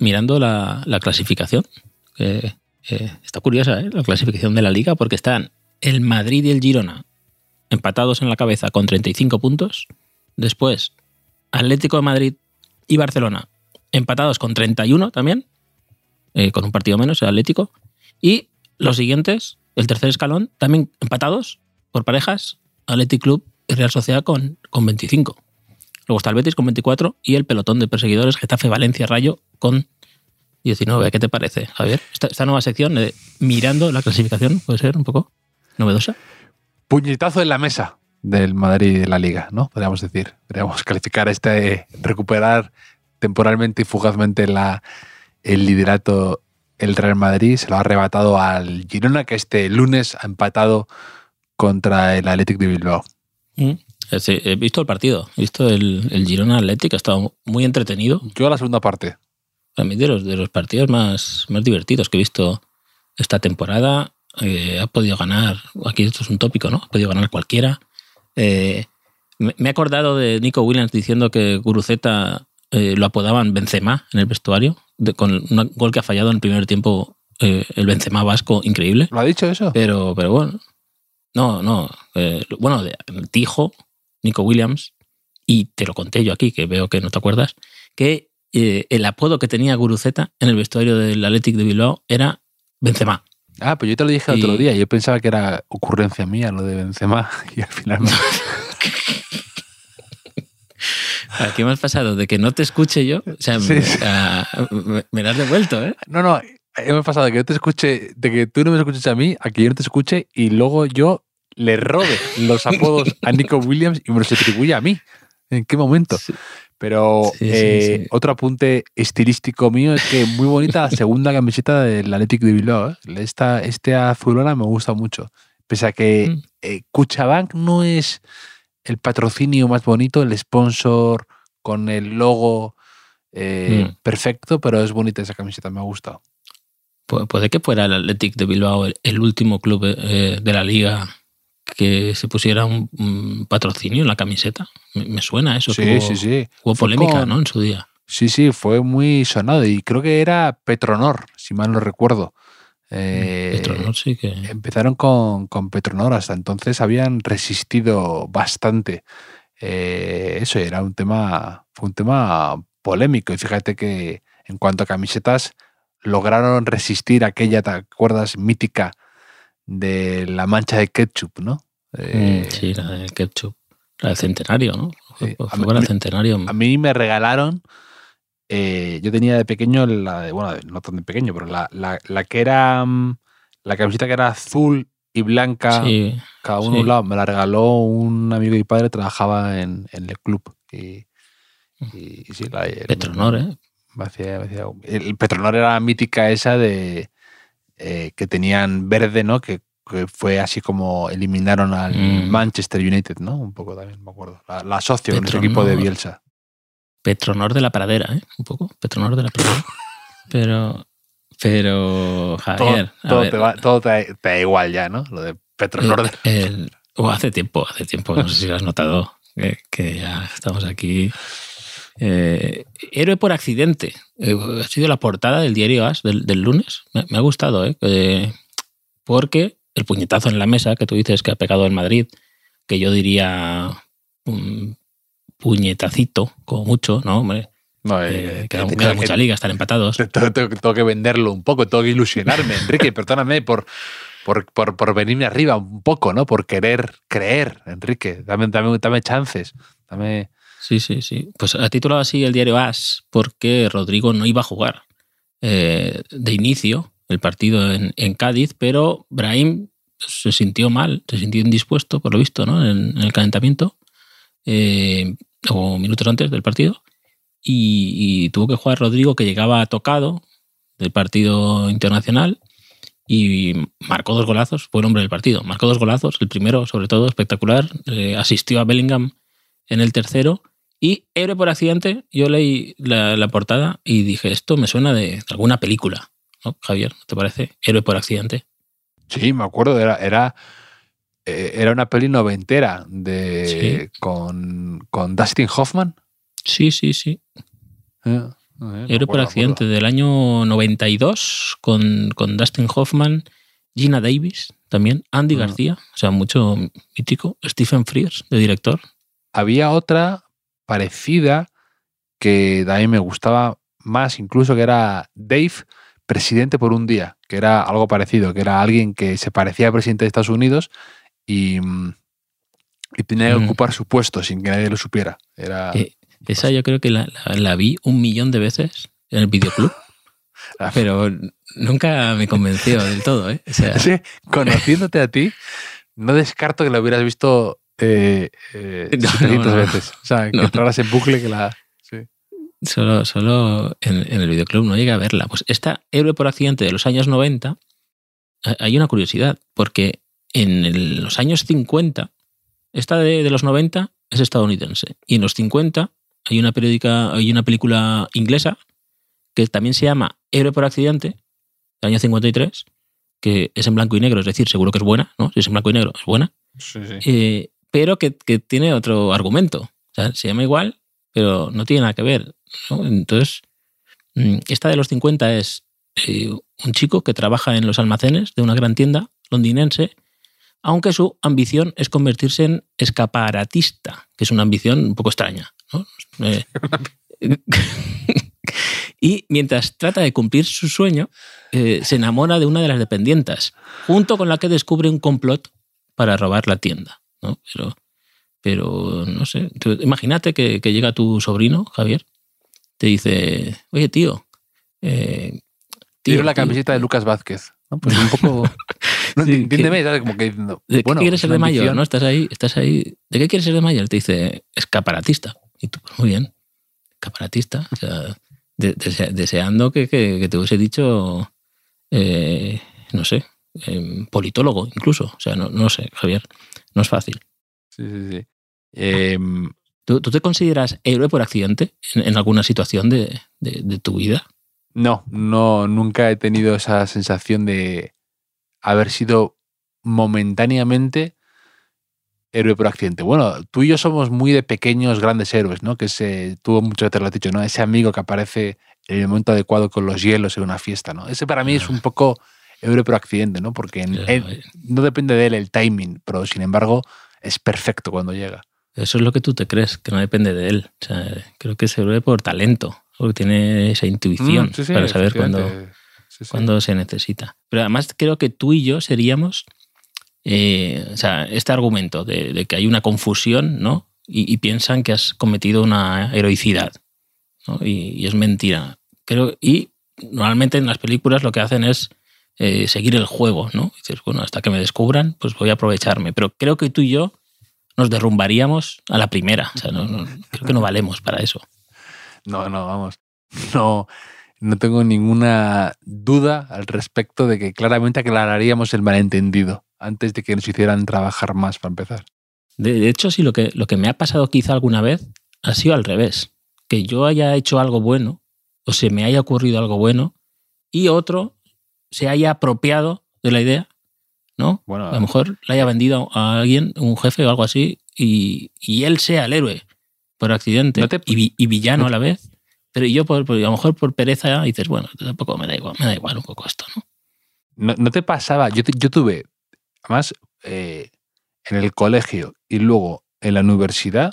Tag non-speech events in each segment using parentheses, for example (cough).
mirando la, la clasificación. está curiosa, ¿eh? La clasificación de la liga, porque están el Madrid y el Girona empatados en la cabeza con 35 puntos. Después, Atlético de Madrid y Barcelona empatados con 31 también, eh, con un partido menos, el Atlético. Y los siguientes, el tercer escalón, también empatados por parejas, Athletic Club y Real Sociedad con, con 25. Luego está el Betis con 24 y el pelotón de perseguidores Getafe, Valencia, Rayo con 19. ¿Qué te parece, Javier? Esta, esta nueva sección mirando la clasificación puede ser un poco novedosa. Puñetazo en la mesa del Madrid y de la Liga, ¿no? Podríamos decir. Podríamos calificar este, recuperar temporalmente y fugazmente la, el liderato el Real Madrid. Se lo ha arrebatado al Girona, que este lunes ha empatado contra el Athletic de Bilbao. Mm. Sí, he visto el partido, he visto el, el Girona Atlético, ha estado muy entretenido. Yo a la segunda parte. A mí de los, de los partidos más, más divertidos que he visto esta temporada. Eh, ha podido ganar, aquí esto es un tópico, ¿no? Ha podido ganar cualquiera. Eh, me, he acordado de Nico Williams diciendo que Guruceta eh, lo apodaban Benzema en el vestuario, de- con un gol que ha fallado en el primer tiempo, eh, el Benzema vasco, increíble. ¿Lo ha dicho eso? Pero, pero bueno. No, no. eh, bueno, dijo Nico Williams, y te lo conté yo aquí, que veo que no te acuerdas, que eh, el apodo que tenía Guruceta en el vestuario del Athletic de Bilbao era Benzema. Ah, pues yo te lo dije el otro día. Yo pensaba que era ocurrencia mía lo de Benzema (laughs) y al final me... (laughs) ¿Qué me has pasado? De que no te escuche yo. O sea, Sí, me, sí. a- me- me la has devuelto, ¿eh? No, no, eh, me ha pasado de que yo te escuche, de que tú no me escuches a mí, a que yo no te escuche y luego yo le robe los apodos a Nico Williams y me los atribuye a mí. ¿En qué momento? Sí. Pero Sí, eh, sí. otro apunte estilístico mío es que muy bonita la segunda camiseta del Athletic de Bilbao. ¿eh? Esta, este azulona me gusta mucho. Pese a que Mm. eh, Cuchabank no es el patrocinio más bonito, el sponsor con el logo eh, Mm. perfecto, pero es bonita esa camiseta, me ha gustado. Pu- Puede que fuera el Athletic de Bilbao el, último club de la liga que se pusiera un, un patrocinio en la camiseta. Me, me suena eso. Sí, sí, sí. Hubo polémica, con- ¿no? En su día. Sí, sí, fue muy sonado y creo que era Petronor, si mal no recuerdo. Eh, Petronor sí que. Empezaron con, con Petronor, hasta entonces habían resistido bastante. Eh, eso era un tema, fue un tema polémico y fíjate que en cuanto a camisetas lograron resistir aquella, ¿te acuerdas? Mítica de la mancha de ketchup, ¿no? Eh, Mm, sí, la de ketchup. La del centenario, ¿no? Sí. Fue A fue el mí- centenario. A mí me regalaron, eh, yo tenía de pequeño, la de, bueno, no tan de pequeño, pero la, la- la que era, mm, la camiseta que era azul y blanca, Sí, cada uno sí. un lado, me la regaló un amigo y padre, trabajaba en, en el club. Y, y- y sí, la, Petronor, ¿eh? me hacía- me hacía- el, el Petronor era la mítica esa de eh, que tenían verde, ¿no? Que, que fue así como eliminaron al Mm. Manchester United, ¿no? Un poco también, me acuerdo. La, la asocio con ese equipo de Petronor. Bielsa. Petronor de la pradera, ¿eh? Un poco. Petronor de la pradera. Pero. Pero. Javier. todo, todo ver, te, va- todo te da- te da igual ya, ¿no? Lo de Petronor. el- el- o hace tiempo, hace tiempo, no sé si lo has notado, que, que ya estamos aquí. Eh, héroe por accidente. Eh, ha sido la portada del diario As del, del lunes. Me, me ha gustado, ¿eh? Eh, porque el puñetazo en la mesa que tú dices que ha pegado el Madrid, que yo diría un puñetacito, como mucho, ¿no? Hombre, No, eh, eh, queda, que- queda que- mucha liga, están empatados. (laughs) Tengo, tengo- tengo que venderlo un poco, tengo que ilusionarme, Enrique, (laughs) perdóname por, por, por, por venirme arriba un poco, ¿no? Por querer creer, Enrique. Dame, dame, dame chances. Dame. Sí, sí, sí. Pues ha titulado así el diario AS porque Rodrigo no iba a jugar eh, de inicio el partido en, Cádiz, pero Brahim se sintió mal, se sintió indispuesto, por lo visto, ¿no? en, el calentamiento, eh, o minutos antes del partido, y, y tuvo que jugar Rodrigo, que llegaba tocado del partido internacional, y marcó dos golazos, fue el hombre del partido, marcó dos golazos, el primero sobre todo espectacular, eh, asistió a Bellingham en el tercero, y héroe por accidente, yo leí la, la portada y dije, esto me suena de alguna película, ¿no, Javier? ¿Te parece? Héroe por accidente. Sí, me acuerdo, era, era, eh, era una peli noventera de, con, con Dustin Hoffman. Sí, sí, sí. Eh, eh, Héroe por accidente del año 92 con, con Dustin Hoffman, Gina Davis también, Andy Ah. García, o sea, mucho mítico, Stephen Frears de director. Había otra parecida que también me gustaba más, incluso que era Dave, presidente por un día, que era algo parecido, que era alguien que se parecía al presidente de Estados Unidos y, mm, y tenía que Mm. ocupar su puesto sin que nadie lo supiera. Era, Eh, Esa yo creo que la, la- la vi un millón de veces en el videoclub, (laughs) Ah. pero nunca me convenció del todo, ¿eh? O sea, (laughs) Sí, conociéndote a ti, no descarto que la hubieras visto eh, eh, (laughs) No, 700 no, veces. O sea, (laughs) No. en bucle que la... sí. Solo, solo en, en el videoclub no llegué a verla. Pues esta héroe por accidente de los años 90, ha- hay una curiosidad, porque en el- los años 50, esta de, de los 90 es estadounidense, y en los 50 hay una, periódica, hay una película inglesa que también se llama Héroe por accidente, del año 53, que es en blanco y negro, es decir, seguro que es buena, ¿no? Si es en blanco y negro, es buena, Sí, sí. eh, pero que, tiene otro argumento. O sea, se llama igual, pero no tiene nada que ver. Entonces, mm, esta de los 50 es eh, un chico que trabaja en los almacenes de una gran tienda londinense, aunque su ambición es convertirse en escaparatista, que es una ambición un poco extraña. (laughs) Eh, (laughs) y mientras trata de cumplir su sueño, eh, se enamora de una de las dependientas, junto con la que descubre un complot para robar la tienda. ¿No? Pero, pero no sé, imagínate que, que llega tu sobrino, Javier, te dice, oye tío, eh, tío, Tiene la tío, camiseta de Lucas Vázquez. ¿no? Pues un poco... (laughs) No, Sí, entiéndeme, ¿sabes? Como que ¿De qué bueno, quieres es ser de mayor? ¿no? Estás ahí, estás ahí. ¿De qué quieres ser de mayor? Te dice escaparatista. Y tú, pues muy bien, escaparatista. O sea, de- dese- deseando que, que- que te hubiese dicho, eh, no sé, em, politólogo incluso. O sea, no, no sé, Javier, no es fácil. Sí, sí, sí. Em, ¿Tú, tú te consideras héroe por accidente en, en alguna situación de, de- de tu vida? no, no, nunca he tenido esa sensación de haber sido momentáneamente héroe por accidente. Bueno, tú y yo somos muy de pequeños grandes héroes, ¿no? Que se tuvo mucho que te lo has dicho, ¿no? Ese amigo que aparece en el momento adecuado con los hielos en una fiesta, ¿no? Ese para mí es un poco héroe por accidente, ¿no? Porque en- Ya, él- no depende de él el timing, pero sin embargo es perfecto cuando llega. Eso es lo que tú te crees, que no depende de él. O sea, creo que es héroe por talento, porque tiene esa intuición Mm, sí, sí, para saber cuándo. Sí, se necesita. Pero además creo que tú y yo seríamos, eh, o sea, este argumento de, de que hay una confusión, ¿no? Y, y piensan que has cometido una heroicidad, ¿no? Y, y es mentira. Creo, y normalmente en las películas lo que hacen es eh, seguir el juego, ¿no? Y dices, bueno, hasta que me descubran, pues voy a aprovecharme. Pero creo que tú y yo nos derrumbaríamos a la primera. O sea, no, no- creo que no valemos para eso. No, no, vamos. No, no tengo ninguna duda al respecto de que claramente aclararíamos el malentendido antes de que nos hicieran trabajar más para empezar. De, de hecho, sí, lo que, lo que me ha pasado quizá alguna vez ha sido al revés. Que yo haya hecho algo bueno o se me haya ocurrido algo bueno y otro se haya apropiado de la idea, ¿no? Bueno, A lo mejor le haya vendido a alguien, un jefe o algo así, y, y él sea el héroe por accidente No te- y, vi- y villano no a la vez. Pero yo, por, por- a lo mejor por pereza, dices, bueno, tampoco me da igual, me da igual un poco esto, ¿no? no, no te pasaba. Yo, te- yo tuve, además, eh, en el colegio y luego en la universidad,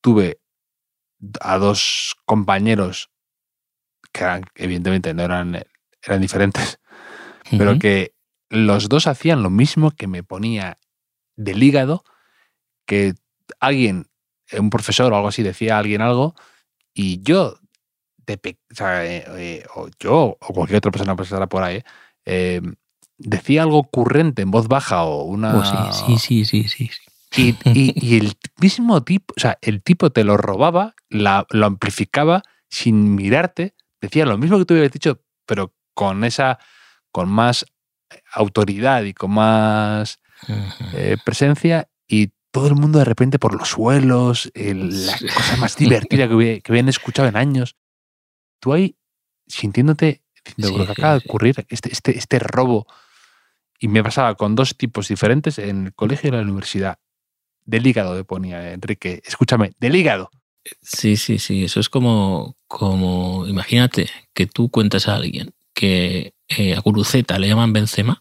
tuve a dos compañeros que eran, evidentemente, no eran, eran diferentes, pero que los dos hacían lo mismo que me ponía del hígado, que alguien, un profesor o algo así, decía a alguien algo, y yo, de o, sea, eh, eh, o yo o cualquier otra persona que pasara por ahí, eh, decía algo ocurrente en voz baja o una... Oh, sí, sí, sí, sí, sí. sí. Y, y- (laughs) y el mismo tipo, o sea, el tipo te lo robaba, la- lo amplificaba sin mirarte, decía lo mismo que tú hubieras dicho, pero con esa, con más autoridad y con más eh, presencia y todo el mundo de repente por los suelos, el- (laughs) la cosa más divertida que, que habían escuchado en años. Tú ahí sintiéndote, diciendo, lo que acaba de ocurrir, este, este, este robo. Y me pasaba con dos tipos diferentes en el colegio y en la universidad. Del hígado, me ponía Enrique. Escúchame, del hígado. Sí, sí, sí. Eso es como, como imagínate que tú cuentas a alguien que eh, a Guruceta le llaman Benzema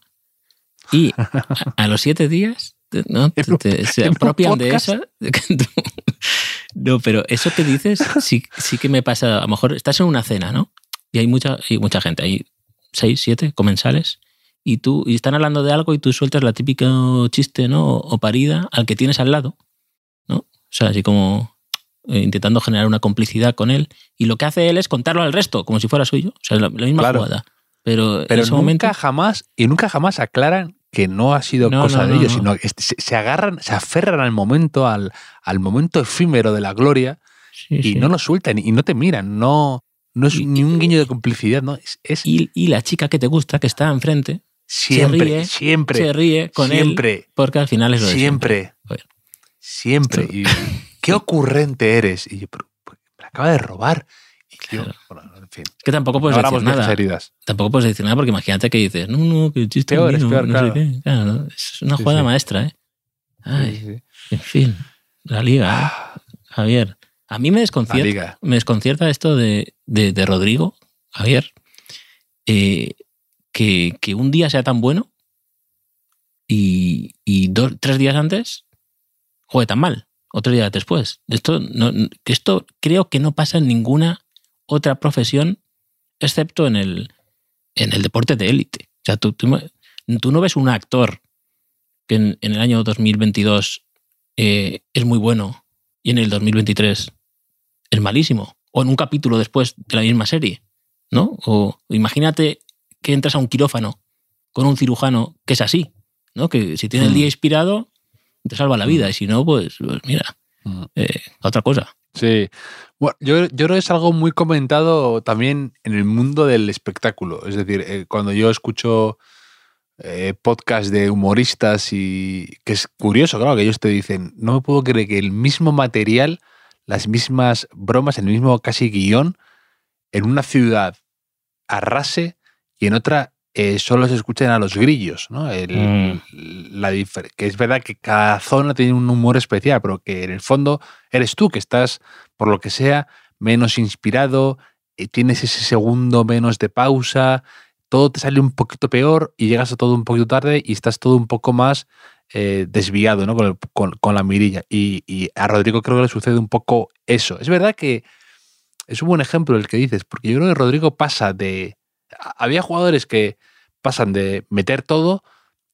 y (laughs) a, a los siete días ¿no? (laughs) Te- se apropian de tú- (laughs) No, pero eso que dices sí, sí que me pasa. A lo mejor estás en una cena, ¿no? Y hay mucha, mucha gente, hay seis, siete comensales y tú y están hablando de algo y tú sueltas la típica chiste, ¿no? O, o parida al que tienes al lado, ¿no? O sea, así como intentando generar una complicidad con él y lo que hace él es contarlo al resto como si fuera suyo, o sea, la, la misma Claro. jugada. Pero, Pero en ese nunca momento jamás, y nunca jamás aclaran que no ha sido No, cosa no, de ellos, no. sino que se, se agarran, se aferran al momento, al, al momento efímero de la gloria Sí, y sí. no lo sueltan y no te miran, no, no es Y- ni un guiño de complicidad, no, es, es y, y la chica que te gusta, que está enfrente, siempre, ríe, siempre, se ríe con él siempre, porque al final es lo de siempre, siempre. Y, qué ocurrente eres. Y yo, pero, pero, me la acaba de robar. Y yo, Claro. bueno, en fin. Es que tampoco No puedes abramos decir nada. heridas. Tampoco puedes decir nada porque imagínate que dices, no, no, que chiste Peor, es mío, peor, no claro. sé qué. Claro, ¿no? Es una Sí, jugada sí. maestra, ¿eh? Ay, Sí, en fin, la liga, ¿eh? Ah, Javier. A mí me desconcierta, me desconcierta esto de, de- de Rodrigo, Javier, eh, que, que un día sea tan bueno y, y dos, tres días antes juegue tan mal, o tres días después. Esto, no, esto creo que no pasa en ninguna otra profesión excepto en el, en el deporte de élite. O sea, tú, tú, tú no ves un actor que en, en el año 2022 eh, es muy bueno y en el 2023 es malísimo. O en un capítulo después de la misma serie, ¿no? O imagínate que entras a un quirófano con un cirujano que es así, ¿no? Que si tiene el Mm. día inspirado, te salva la vida. Y si no, pues, pues mira, eh, otra cosa. Sí. Bueno, yo, yo creo que es algo muy comentado también en el mundo del espectáculo. Es decir, eh, cuando yo escucho eh, podcasts de humoristas y que es curioso, claro, que ellos te dicen, no me puedo creer que el mismo material, las mismas bromas, el mismo casi guion, en una ciudad arrase y en otra eh, solo se escuchen a los grillos, ¿no? El- Mm. la que es verdad que cada zona tiene un humor especial, pero que en el fondo eres tú que estás, por lo que sea, menos inspirado, eh, tienes ese segundo menos de pausa, todo te sale un poquito peor y llegas a todo un poquito tarde y estás todo un poco más eh, desviado ¿no? con, el- con- con la mirilla. Y, y a Rodrigo creo que le sucede un poco eso. Es verdad que es un buen ejemplo el que dices, porque yo creo que Rodrigo pasa de... Había jugadores que pasan de meter todo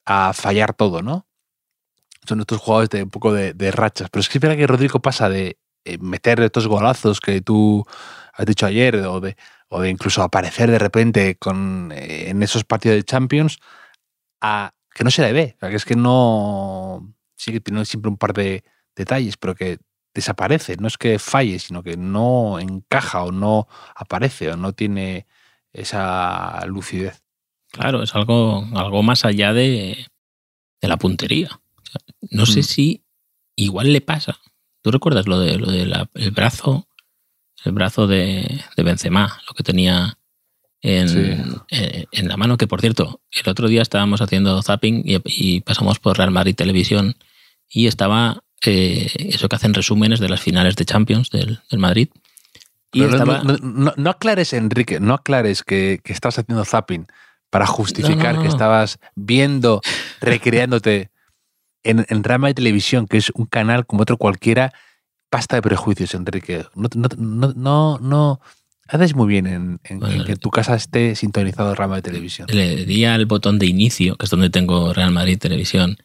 a fallar todo, ¿no? Son estos jugadores de un poco de, rachas. Pero es que es verdad que Rodrigo pasa de eh, meter estos golazos que tú has dicho ayer, o de, o de incluso aparecer de repente con, eh, en esos partidos de Champions, a que no se le ve. Es que no. Sí que tiene siempre un par de detalles, pero que desaparece. No es que falle, sino que no encaja o no aparece o no tiene esa lucidez. Claro, es algo, algo más allá de, de la puntería. O sea, no sé Mm. si igual le pasa. ¿Tú recuerdas lo de lo del brazo? El brazo de, de Benzema, lo que tenía en, Sí. eh, en la mano, que por cierto, el otro día estábamos haciendo zapping y, y pasamos por Real Madrid Televisión y estaba eh, eso que hacen resúmenes de las finales de Champions del, del Madrid. Y Pero no- estaba, no, no- no aclares, Enrique, no aclares que, que estabas haciendo zapping para justificar no, que estabas viendo, recreándote en, en Rama de Televisión, que es un canal como otro cualquiera, pasta de prejuicios, Enrique. No, no, no, no, Haces muy bien en, en- Bueno, en que tu casa esté sintonizado el rama de televisión. Le di al botón de inicio, que es donde tengo Real Madrid Televisión.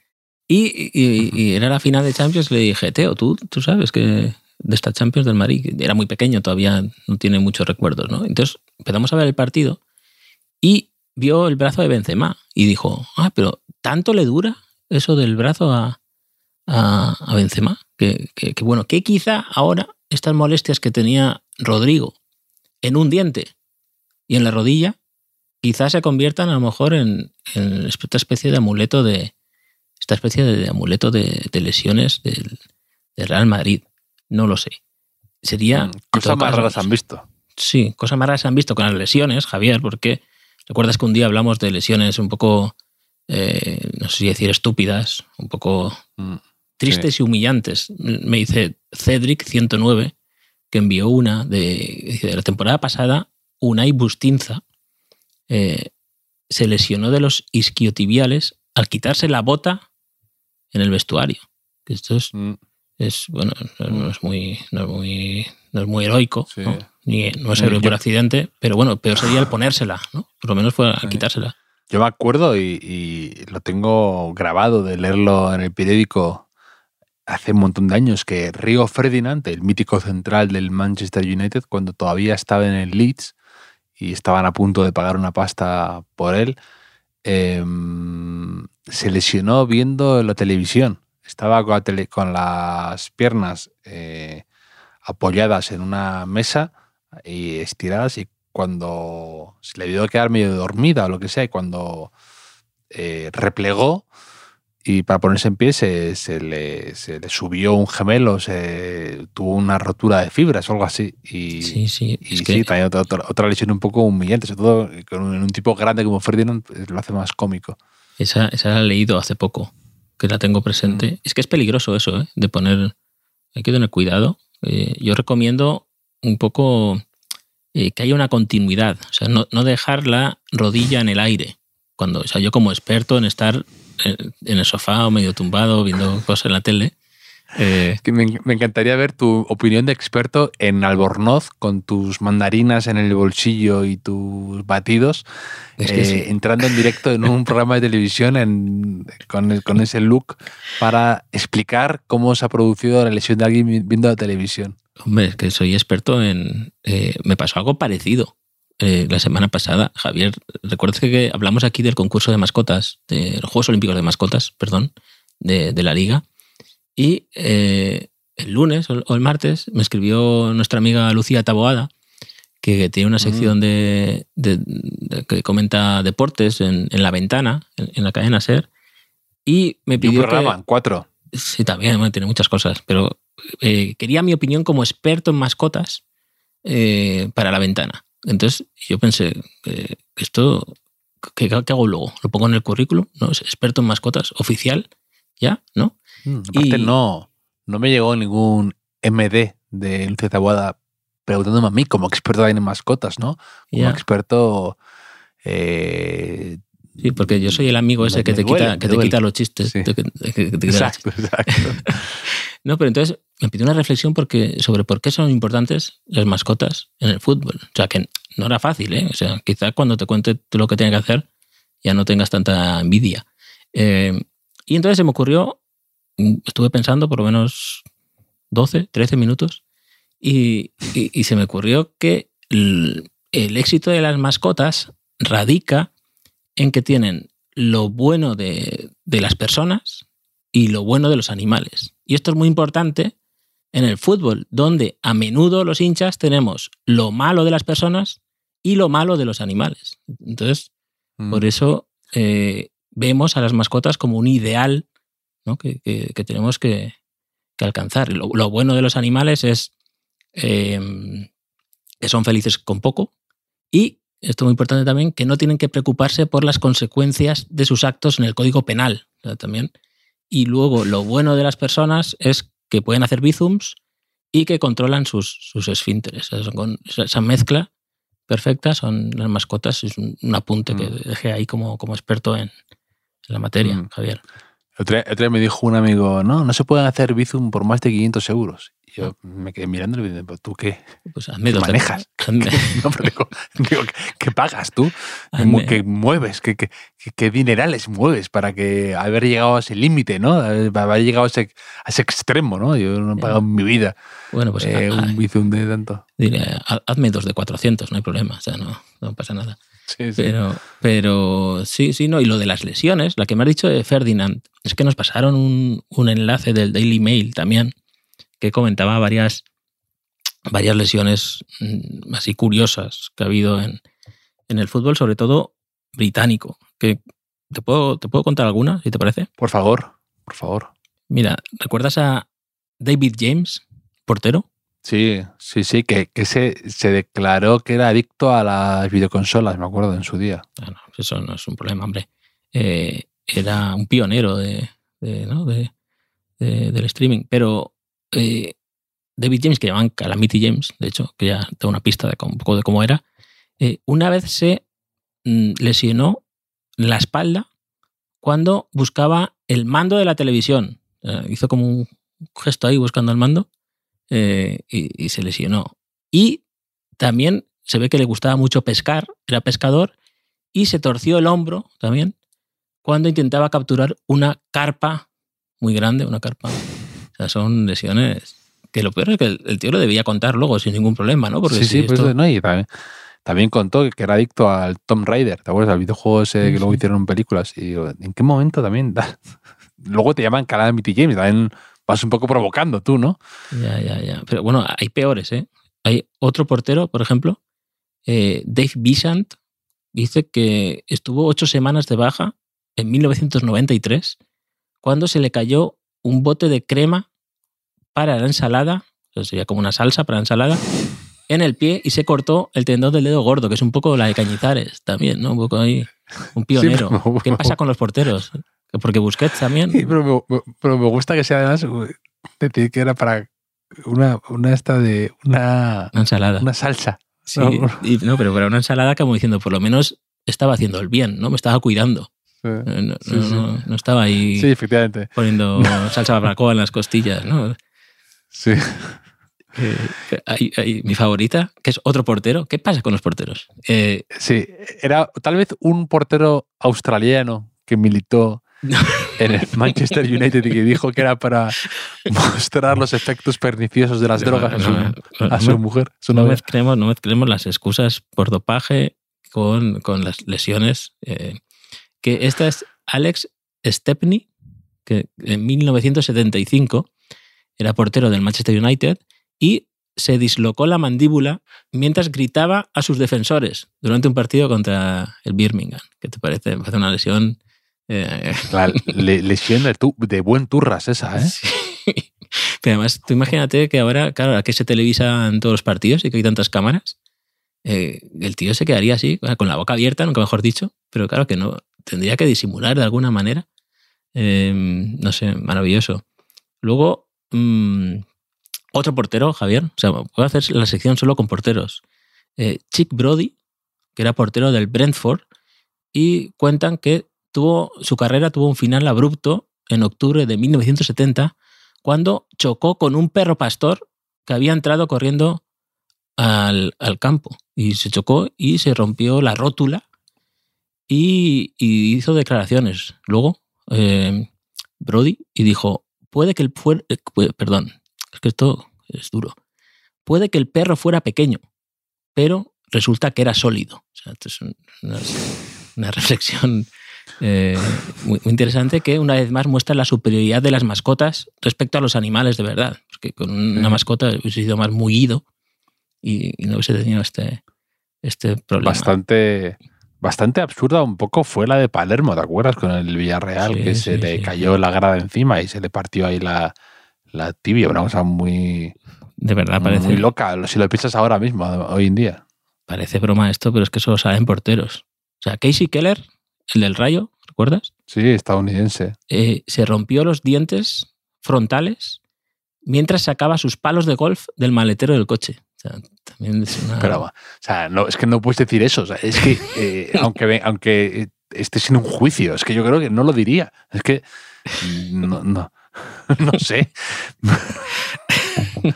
Y, y- y era la final de Champions. Le dije, Teo, tú, tú sabes que de esta Champions del Madrid, era muy pequeño, todavía no tiene muchos recuerdos, ¿no? Entonces empezamos a ver el partido y vio el brazo de Benzema y dijo, ah, pero ¿tanto le dura eso del brazo a, a, a Benzema? Que, que- que bueno, que quizá ahora estas molestias que tenía Rodrigo en un diente y en la rodilla quizás se conviertan a lo mejor en, en esta especie de amuleto de esta especie de amuleto de, lesiones del Real Madrid. No lo sé. Sería Mm, Cosas más raras han visto. Sí, cosas más raras se han visto con las lesiones, Javier, porque recuerdas que un día hablamos de lesiones un poco, eh, no sé si decir estúpidas, un poco Mm. tristes y humillantes. Me dice Cedric 109 que envió una de, de la temporada pasada, Unai Bustinza eh, se lesionó de los isquiotibiales al quitarse la bota en el vestuario. Esto es, Mm. Es, bueno, no, no es muy, no es muy, no es muy heroico, Sí. ¿no? ni no es Sí, héroe por accidente, pero bueno, peor sería el ponérsela, ¿no? Por lo menos fue a Sí. quitársela. Yo me acuerdo y, y lo tengo grabado de leerlo en el periódico hace un montón de años que Río Ferdinand, el mítico central del Manchester United, cuando todavía estaba en el Leeds y estaban a punto de pagar una pasta por él, em, se lesionó viendo la televisión. Estaba con, la tele- con las piernas eh, apoyadas en una mesa y estiradas y cuando se le dio quedar medio dormida o lo que sea y cuando eh, replegó y para ponerse en pie se, se le, se le subió un gemelo, se tuvo una rotura de fibras o algo así. Y, Sí, sí. y es sí, que, también otra, otra, otra lesión un poco humillante, sobre todo con un, tipo grande como Ferdinand, pues, lo hace más cómico. Esa, esa la he leído hace poco, que la tengo presente. Mm. Es que es peligroso eso, ¿eh? de poner. Hay que tener cuidado. Eh, yo recomiendo un poco eh, que haya una continuidad, o sea, no, no dejar la rodilla en el aire. Cuando, o sea, yo como experto en estar en, en el sofá o medio tumbado viendo cosas en la tele, eh, Que me, me encantaría ver tu opinión de experto en Albornoz con tus mandarinas en el bolsillo y tus batidos, es que eh, sí. entrando en directo en un programa de televisión en- con, el- con ese look para explicar cómo se ha producido la lesión de alguien vi- viendo la televisión. Hombre, es que soy experto en... eh, me pasó algo parecido la semana pasada. Javier, ¿recuerdas que hablamos aquí del concurso de mascotas, de los Juegos Olímpicos de Mascotas, perdón, de, de la Liga? Y eh, el lunes o el martes me escribió nuestra amiga Lucía Taboada, que tiene una sección de, de- de- que comenta deportes en, en La Ventana, en, en la cadena SER, y me Y un pidió que... programa, cuatro. Sí, también, bueno, tiene muchas cosas, pero eh, quería mi opinión como experto en mascotas eh, para la ventana. Entonces yo pensé, eh, esto, ¿qué, qué hago luego? ¿Lo pongo en el currículum? ¿No? ¿Es experto en mascotas oficial? ¿Ya? ¿No? Mm, Aparte, Y- no, no me llegó ningún MD de Lucia Taboada preguntándome a mí como experto en mascotas, ¿no? Como experto... eh, Sí, porque yo soy el amigo ese que te, duele, quita, que te quita los chistes. Sí. que- te exacto, exacto. (laughs) No, pero entonces me pidió una reflexión porque, sobre por qué son importantes las mascotas en el fútbol. O sea, que no era fácil, ¿eh? O sea, quizá cuando te cuente tú lo que tiene que hacer ya no tengas tanta envidia. Eh, y entonces se me ocurrió, estuve pensando por lo menos 12, 13 minutos, y, y- y se me ocurrió que el, el éxito de las mascotas radica en que tienen lo bueno de, de las personas y lo bueno de los animales. Y esto es muy importante en el fútbol, donde a menudo los hinchas tenemos lo malo de las personas y lo malo de los animales. Entonces, Mm. por eso eh, vemos a las mascotas como un ideal ¿no? que, que- que tenemos que, que alcanzar. Lo, lo bueno de los animales es eh, que son felices con poco y, esto es muy importante también, que no tienen que preocuparse por las consecuencias de sus actos en el Código Penal también. Y luego lo bueno de las personas es que pueden hacer bizums y que controlan sus, sus esfínteres. Son esa- mezcla perfecta son las mascotas. Es un, un apunte que Mm. dejé ahí como, como experto en, en la materia, Mm. Javier. Otro día me dijo un amigo, no, no se pueden hacer Bizum por más de 500 euros. Y Yo me quedé mirando y me dije, ¿tú qué? Pues hazme ¿Qué dos manejas? hazme- No, pero digo, digo, ¿qué, qué pagas tú? ¿Qué, Hazme- qué mueves? ¿Qué, qué, qué- qué dinerales mueves para que haber llegado a ese límite, ¿no? Haber llegado a ese, a ese extremo, ¿no? Yo no he pagado en mi vida bueno, pues eh, un bizum de tanto. diré, "Ha- hazme dos de 400, no hay problema, o sea, no, no pasa nada. Sí, sí. Pero, pero sí, sí, no. Y lo de las lesiones, la que me has dicho de Ferdinand, es que nos pasaron un, un enlace del Daily Mail también que comentaba varias, varias lesiones mm, así curiosas que ha habido en, en el fútbol, sobre todo británico. Que te puedo, te puedo contar alguna, si te parece. Por favor, por favor. Mira, ¿recuerdas a David James, portero? Sí, sí, sí, que, que se, se declaró que era adicto a las videoconsolas, me acuerdo, en su día. Ah, eso no es un problema, hombre. Eh, era un pionero de, de, del streaming. Pero eh, David James, que llamaban Calamity James, de hecho, que ya tengo una pista de cómo- un poco de cómo era, eh, una vez se mm, lesionó la espalda cuando buscaba el mando de la televisión. Hizo como un gesto ahí buscando el mando eh, y, y se lesionó. Y también se ve que le gustaba mucho pescar, era pescador, y se torció el hombro también cuando intentaba capturar una carpa muy grande, una carpa. O sea, son lesiones que lo peor es que el, el tío lo debía contar luego sin ningún problema, ¿no? Porque sí, si sí, pues esto- no, y también, también contó que era adicto al Tomb Raider, ¿te acuerdas? Al videojuego ese Sí, que luego sí. hicieron en películas. Y digo, ¿en qué momento también? da- (laughs) luego te llaman Calamity James, también vas un poco provocando tú, ¿no? Ya, ya, ya. Pero bueno, hay peores, ¿eh? Hay otro portero, por ejemplo, eh, Dave Bishant, dice que estuvo ocho semanas de baja en 1993 cuando se le cayó un bote de crema para la ensalada, o sea, sería como una salsa para la ensalada, en el pie y se cortó el tendón del dedo gordo, que es un poco la de Cañizares también, ¿no? Un poco ahí, un (laughs) pionero. ¿Qué pasa (laughs) con los porteros? Porque Busquets también... Sí, pero, me, me- pero me gusta que sea además decir que era para una, una esta de una, Una ensalada. una salsa. Sí, No. y- no, pero para una ensalada como diciendo, por lo menos estaba haciendo el bien, ¿no? Me estaba cuidando. Sí, No, Sí, no- sí. no- no estaba ahí efectivamente. poniendo (laughs) salsa barbacoa en las costillas, ¿no? Sí. Eh, hay- hay- mi favorita, que es otro portero. ¿Qué pasa con los porteros? Eh, Sí, era tal vez un portero australiano que militó (laughs) en el Manchester United y que dijo que era para mostrar los efectos perniciosos de las drogas a su, no, a su no- mujer. su no mezclemos, no mezclemos las excusas por dopaje con, con las lesiones. eh, que esta es Alex Stepney, que en 1975 era portero del Manchester United y se dislocó la mandíbula mientras gritaba a sus defensores durante un partido contra el Birmingham. ¿Qué te parece? Me parece una lesión. Eh, (laughs) La lesión de, tu- de buen turras esa, ¿eh? Sí. (laughs) Pero además, tú imagínate que ahora, claro, aquí se televisan todos los partidos y que hay tantas cámaras, eh, el tío se quedaría así, con la boca abierta, nunca mejor dicho, pero claro que no, tendría que disimular de alguna manera. Eh, no sé, maravilloso. Luego, mm, otro portero, Javier, o sea, puedo hacer la sección solo con porteros. Eh, Chick Brody, que era portero del Brentford, y cuentan que tuvo, su carrera tuvo un final abrupto en octubre de 1970 cuando chocó con un perro pastor que había entrado corriendo al, al campo y se chocó y se rompió la rótula y, hizo declaraciones. Luego, eh, Brody, y dijo, puede que el fuer- eh, perdón, es que esto es duro, puede que el perro fuera pequeño, pero resulta que era sólido. Esto es un- una, una (laughs) reflexión eh, muy, muy interesante que una vez más muestra la superioridad de las mascotas respecto a los animales de verdad. Porque con una mascota hubiese sido más mullido y, y no hubiese tenido este, este problema. Bastante, bastante absurda un poco fue la de Palermo, ¿te acuerdas? Con el Villarreal, Sí, que se le sí, cayó la grada encima y se le partió ahí la, la tibia, una cosa muy, De verdad parece, muy loca, si lo piensas ahora mismo, hoy en día. parece broma esto, pero es que solo saben porteros. O sea, Casey Keller, el del Rayo, ¿recuerdas? Sí, estadounidense. Eh, se rompió los dientes frontales mientras sacaba sus palos de golf del maletero del coche. O sea, también es una... Pero, o sea, no, es que no puedes decir eso. o sea, es que, eh, (laughs) aunque, aunque esté sin un juicio, es que yo creo que no lo diría. Es que, no, no. (laughs) no sé. (laughs)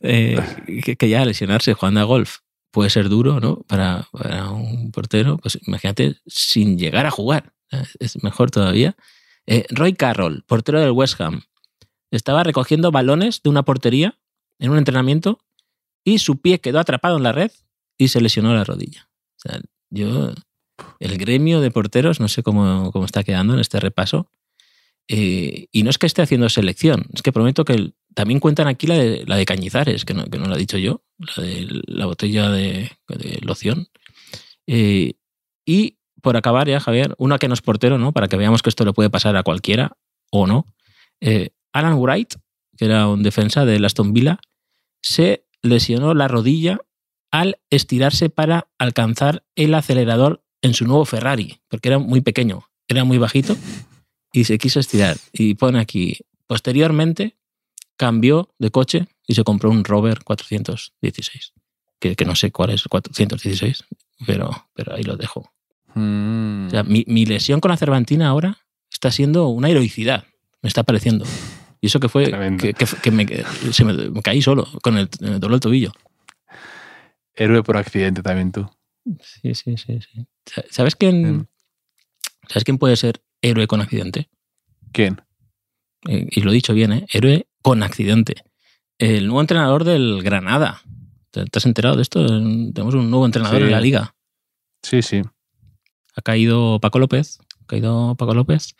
Eh, que, que ya lesionarse jugando a golf puede ser duro, ¿no? Para, un portero, pues imagínate sin llegar a jugar. Es mejor todavía. Eh, Roy Carroll, portero del West Ham, estaba recogiendo balones de una portería en un entrenamiento y su pie quedó atrapado en la red y se lesionó la rodilla. O sea, yo, el gremio de porteros, no sé cómo, cómo está quedando en este repaso. Eh, y no es que esté haciendo selección, es que prometo que también cuentan aquí la de, la de Cañizares, que no, que no la he dicho yo, la de la botella de, loción. Eh, y por acabar ya, Javier, una que no es portero, ¿no? Para que veamos que esto le puede pasar a cualquiera o no. Eh, Alan Wright, que era un defensa de Aston Villa, se lesionó la rodilla al estirarse para alcanzar el acelerador en su nuevo Ferrari, porque era muy pequeño, era muy bajito y se quiso estirar. Y pone aquí, posteriormente, cambió de coche y se compró un Rover 416. Que, que no sé cuál es 416, pero, pero ahí lo dejo. Mm. O sea, mi, mi lesión con la Cervantina ahora está siendo una heroicidad, me está pareciendo. Y eso que fue que, que- que me, que se me, me caí solo con el, me dobló el tobillo. Héroe por accidente también tú. Sí, sí, sí. sí. Sa- ¿Sabes quién, Mm. ¿Sabes quién puede ser héroe con accidente? ¿Quién? Eh, y lo he dicho bien, ¿eh? Héroe con accidente. El nuevo entrenador del Granada. ¿Te, te has enterado de esto? Tenemos un nuevo entrenador Sí. en la liga. Sí, sí. Ha caído Paco López. Ha caído Paco López.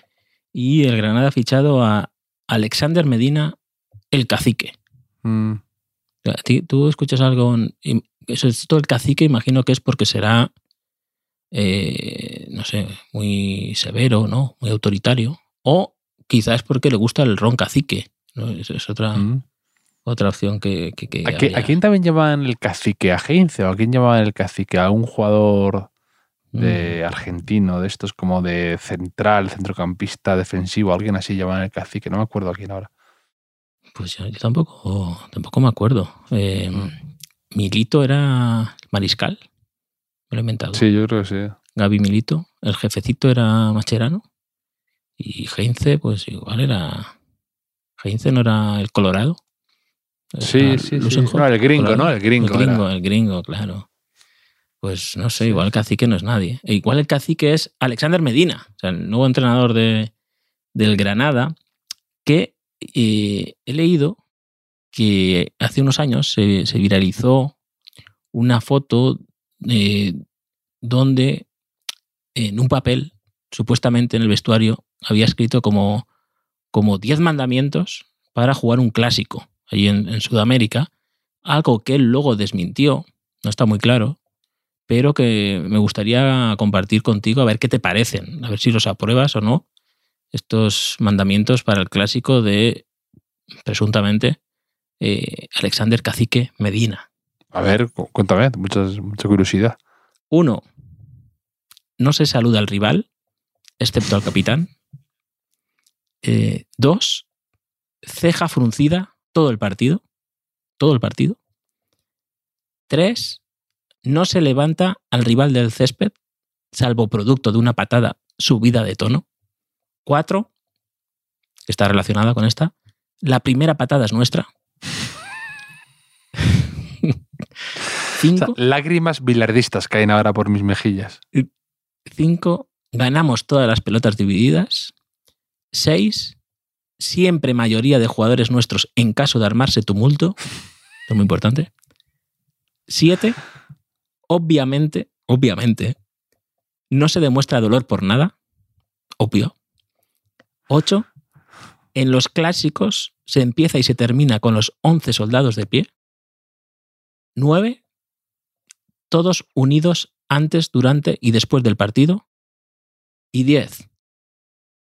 Y el Granada ha fichado a Alexander Medina, el cacique. Mm. ¿A ti- ¿Tú escuchas algo? Eso es todo el cacique, imagino que es porque será, eh, no sé, muy severo, ¿no? Muy autoritario. O quizás porque le gusta el ron cacique. es otra, Mm. Otra opción que... que, que ¿A, quién también llamaban el cacique? ¿A Heinze o a quién llamaban el cacique? ¿A un jugador de Mm. argentino, de estos como de central, centrocampista, defensivo? Alguien así llamaban el cacique. No me acuerdo a quién ahora. Pues yo, yo tampoco, tampoco me acuerdo. Eh, Milito era mariscal. Me lo he inventado. Sí, yo creo que sí. Gaby Milito. El jefecito era Macherano. Y Heinze, pues igual era. Heinze no era el Colorado. Sí, sí, sí. No, el gringo. ¿no? El gringo. El gringo, el gringo, claro. Pues no sé, Sí. igual el cacique no es nadie. E igual el cacique es Alexander Medina, o sea, el nuevo entrenador de, del Granada, que eh, he leído que hace unos años se, se viralizó una foto eh, donde en un papel, supuestamente en el vestuario, había escrito como, como 10 mandamientos para jugar un clásico allí en, en Sudamérica, algo que él luego desmintió, no está muy claro, pero que me gustaría compartir contigo a ver qué te parecen, a ver si los apruebas o no, estos mandamientos para el clásico de, presuntamente, eh, Alexander Cacique Medina. A ver, cu- cuéntame, muchas, mucha curiosidad. Uno, no se saluda al rival, excepto al capitán. Eh, dos, ceja fruncida todo el partido. Todo el partido. Tres, no se levanta al rival del césped, salvo producto de una patada subida de tono. Cuatro, que está relacionada con esta, la primera patada es nuestra. (laughs) O sea, Cinco, lágrimas bilardistas caen ahora por mis mejillas. 5. Ganamos todas las pelotas divididas. 6. Siempre mayoría de jugadores nuestros en caso de armarse tumulto. Esto es muy importante. 7. Obviamente, obviamente, no se demuestra dolor por nada. Obvio. 8. En los clásicos se empieza y se termina con los 11 soldados de pie. 9. Todos unidos antes, durante y después del partido. Y 10.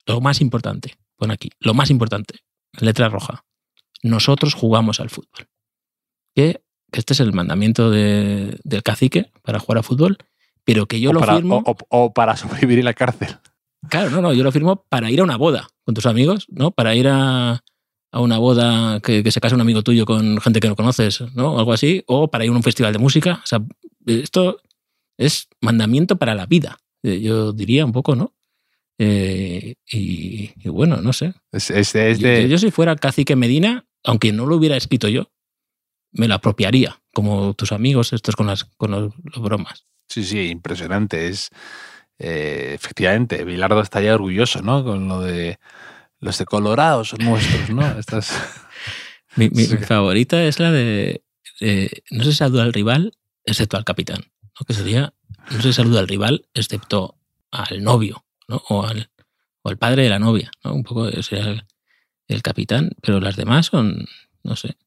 Lo más importante, pon aquí, lo más importante, letra roja. Nosotros jugamos al fútbol. Que, que este es el mandamiento de- del cacique para jugar a fútbol, pero que yo o, lo para, firmo. o- o- o para sobrevivir en la cárcel. Claro, no, no, yo lo firmo para ir a una boda con tus amigos, ¿no? Para ir a, a una boda que, que se case un amigo tuyo con gente que no conoces, ¿no? Algo así, o para ir a un festival de música. O sea, esto es mandamiento para la vida, eh, yo diría un poco, ¿no? Eh, y, y bueno, no sé. Es, es de- es Yo, si fuera cacique Medina, aunque no lo hubiera escrito yo, me lo apropiaría, como tus amigos estos con las con los, los bromas. Sí, sí, impresionante. Es eh, efectivamente, Bilardo está ya orgulloso, ¿no? Con lo de los de Colorado son nuestros, ¿no? (laughs) Estas, Mi, mi- Sí. mi favorita es la de eh, no se saluda al rival excepto al capitán, ¿no? que sería no se saluda al rival excepto al novio, ¿no? o, al, o al padre de la novia, ¿no? un poco sería el, el capitán, pero las demás son, no sé,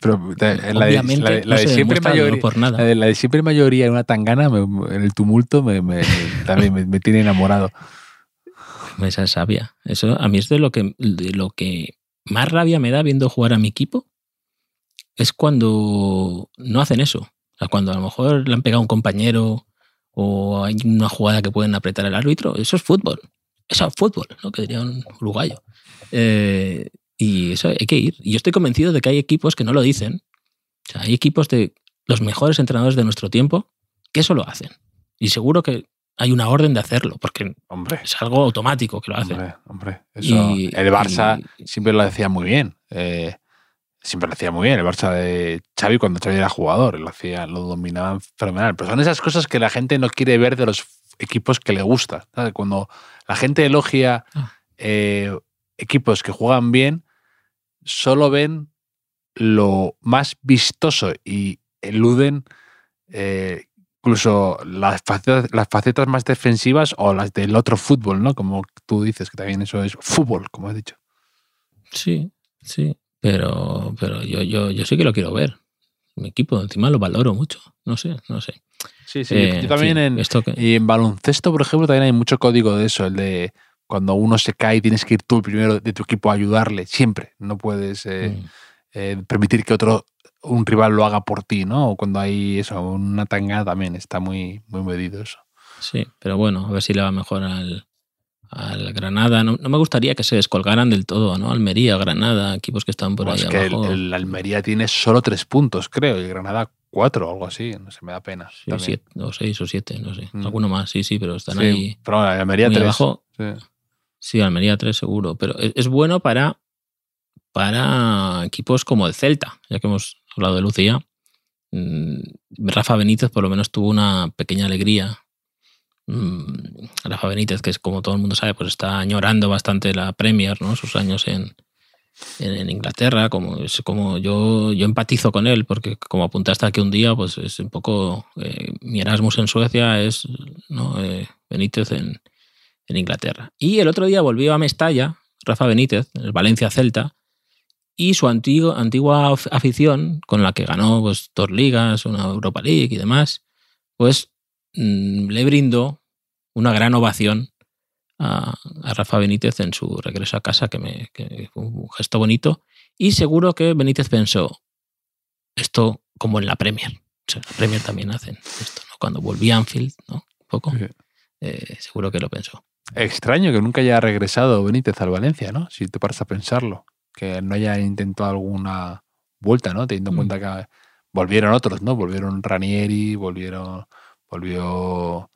pero la de, obviamente la de- la no de se siempre mayoría, por nada. la de, la de siempre mayoría en una tangana, me- en el tumulto, me, me- me- (laughs) también me, me tiene enamorado. Esa es sabia. Eso a mí es de lo que de lo que más rabia me da viendo jugar a mi equipo es cuando no hacen eso. O sea, cuando a lo mejor le han pegado a un compañero o hay una jugada que pueden apretar al árbitro, eso es fútbol. Eso es fútbol, ¿no? que diría un uruguayo. Eh, y eso hay que ir. Y yo estoy convencido de que hay equipos que no lo dicen. O sea, hay equipos de los mejores entrenadores de nuestro tiempo que eso lo hacen. Y seguro que hay una orden de hacerlo, porque Hombre, es algo automático que lo hacen. hombre, hombre. Eso, Y- el Barça y- siempre lo decía muy bien. eh, siempre lo hacía muy bien. El Barça de Xavi cuando Xavi era jugador, lo hacía, lo dominaban fenomenal. Pero son esas cosas que la gente no quiere ver de los equipos que le gusta. ¿sabes? Cuando la gente elogia Ah. eh, equipos que juegan bien, solo ven lo más vistoso y eluden eh, incluso las facetas, las facetas más defensivas o las del otro fútbol, ¿no? Como tú dices, que también eso es fútbol, como has dicho. Sí, sí. Pero, pero yo, yo, yo sí que lo quiero ver. Mi equipo, encima lo valoro mucho. No sé, no sé. Sí, sí. Eh, yo también fin, en, esto que- y en baloncesto, por ejemplo, también hay mucho código de eso, el de cuando uno se cae tienes que ir tú el primero de tu equipo a ayudarle, siempre. No puedes eh, Mm. eh, permitir que otro, un rival lo haga por ti, ¿no? O cuando hay eso, una tangada también está muy, muy medido eso. Sí, pero bueno, a ver si le va mejor al, al Granada. No, no me gustaría que se descolgaran del todo, ¿no? Almería, Granada, equipos que están por ahí es que el, abajo. el Almería tiene solo tres puntos, creo, y el Granada cuatro o algo así, no sé, me da pena. Sí, siete, o seis o siete, no sé. Mm. Alguno más, sí, sí, pero están Sí, ahí pero bueno, Almería muy tres. abajo. Sí. Sí, Almería 3 seguro, pero es, es bueno para, para equipos como el Celta, ya que hemos hablado de Lucía. Mm, Rafa Benítez por lo menos tuvo una pequeña alegría. Mm, Rafa Benítez, que es como todo el mundo sabe, pues está añorando bastante la Premier, ¿no? Sus años en, en, Inglaterra, como es como yo, yo empatizo con él, porque como apuntaste aquí un día, pues es un poco eh, mi Erasmus en Suecia es ¿no? Eh, Benítez en, en Inglaterra. Y el otro día volvió a Mestalla, Rafa Benítez, el Valencia Celta, y su antigua, antigua af- afición, con la que ganó pues, dos ligas, una Europa League y demás, pues mm, le brindó una gran ovación a, a Rafa Benítez en su regreso a casa, que, me, que fue un gesto bonito. Y seguro que Benítez pensó, esto como en la Premier. O sea, en la Premier también hacen esto, ¿no? Cuando volví a Anfield, ¿no? Un poco. Sí. eh, seguro que lo pensó. Extraño que nunca haya regresado Benítez al Valencia, ¿no? Si te paras a pensarlo. Que no haya intentado alguna vuelta, ¿no? Teniendo en Mm. cuenta que volvieron otros, ¿no? Volvieron Ranieri, volvieron. Volvió.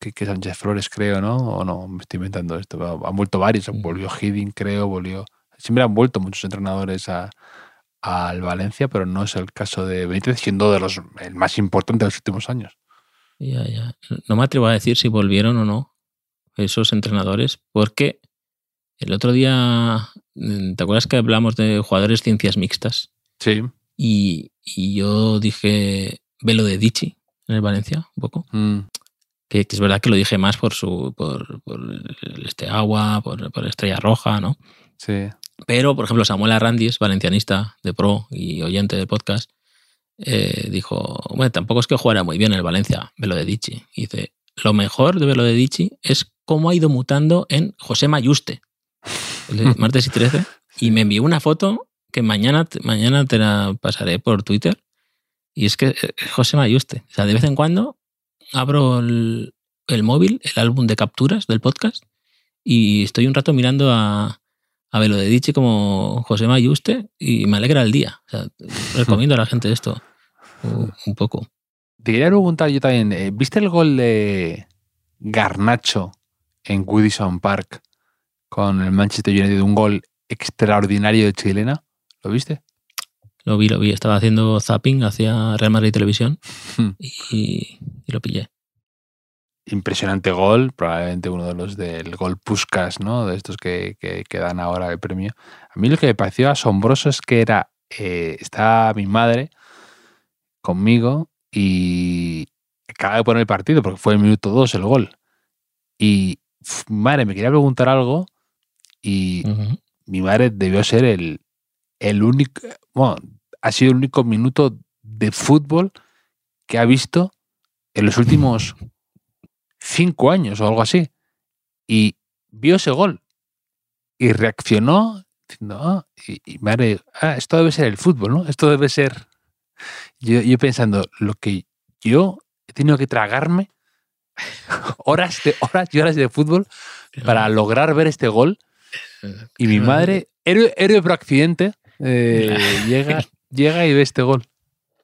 Que, Sánchez Flores, creo, ¿no? O no, me estoy inventando esto. Han vuelto varios. Mm. Volvió Hiddink, creo, volvió. Siempre han vuelto muchos entrenadores a, al Valencia, pero no es el caso de Benítez, siendo de los el más importante de los últimos años. Ya, ya. No me atrevo a decir si volvieron o no esos entrenadores, porque el otro día, mm, ¿te acuerdas que hablamos de jugadores ciencias mixtas? Sí. Y, y yo dije Velo de Dichi en el Valencia, un poco. Mm, Que, que es verdad que lo dije más por su por, este agua, por, por Estrella Roja, ¿no? sí. Pero, por ejemplo, Samuel Arrandis, valencianista de pro y oyente del podcast, eh, dijo, bueno, tampoco es que jugara muy bien el Valencia, Velo de Dichi. Y dice, lo mejor de Velo de Dichi es cómo ha ido mutando en José Mayuste, el (laughs) martes y 13, y me envió una foto que mañana, mañana te la pasaré por Twitter. Y es que eh, es José Mayuste. O sea, de vez en cuando abro el, el móvil, el álbum de capturas del podcast, y estoy un rato mirando a, a Velo de Dichi como José Mayuste y me alegra el día. O sea, (laughs) recomiendo a la gente esto un, un poco. Te quería preguntar yo también, eh, ¿viste el gol de Garnacho en Goodison Park con el Manchester United, un gol extraordinario de chilena. ¿Lo viste? Lo vi, lo vi. Estaba haciendo zapping hacia Real Madrid Televisión Hmm. y, y lo pillé. Impresionante gol, probablemente uno de los del gol Puskas, ¿no? De estos que, que, que dan ahora el premio. A mí lo que me pareció asombroso es que era, eh, estaba mi madre conmigo y acaba de poner el partido porque fue el minuto 2 el gol. Y mi madre me quería preguntar algo y mi madre debió ser el, el único, bueno, ha sido el único minuto de fútbol que ha visto en los últimos cinco años o algo así. Y vio ese gol y reaccionó diciendo, ah, y, y madre, ah, esto debe ser el fútbol, ¿no? Esto debe ser. Yo, yo pensando, lo que yo he tenido que tragarme (laughs) horas de horas y horas de fútbol para lograr ver este gol. Y mi madre, héroe, héroe por accidente, eh, (laughs) llega, llega y ve este gol.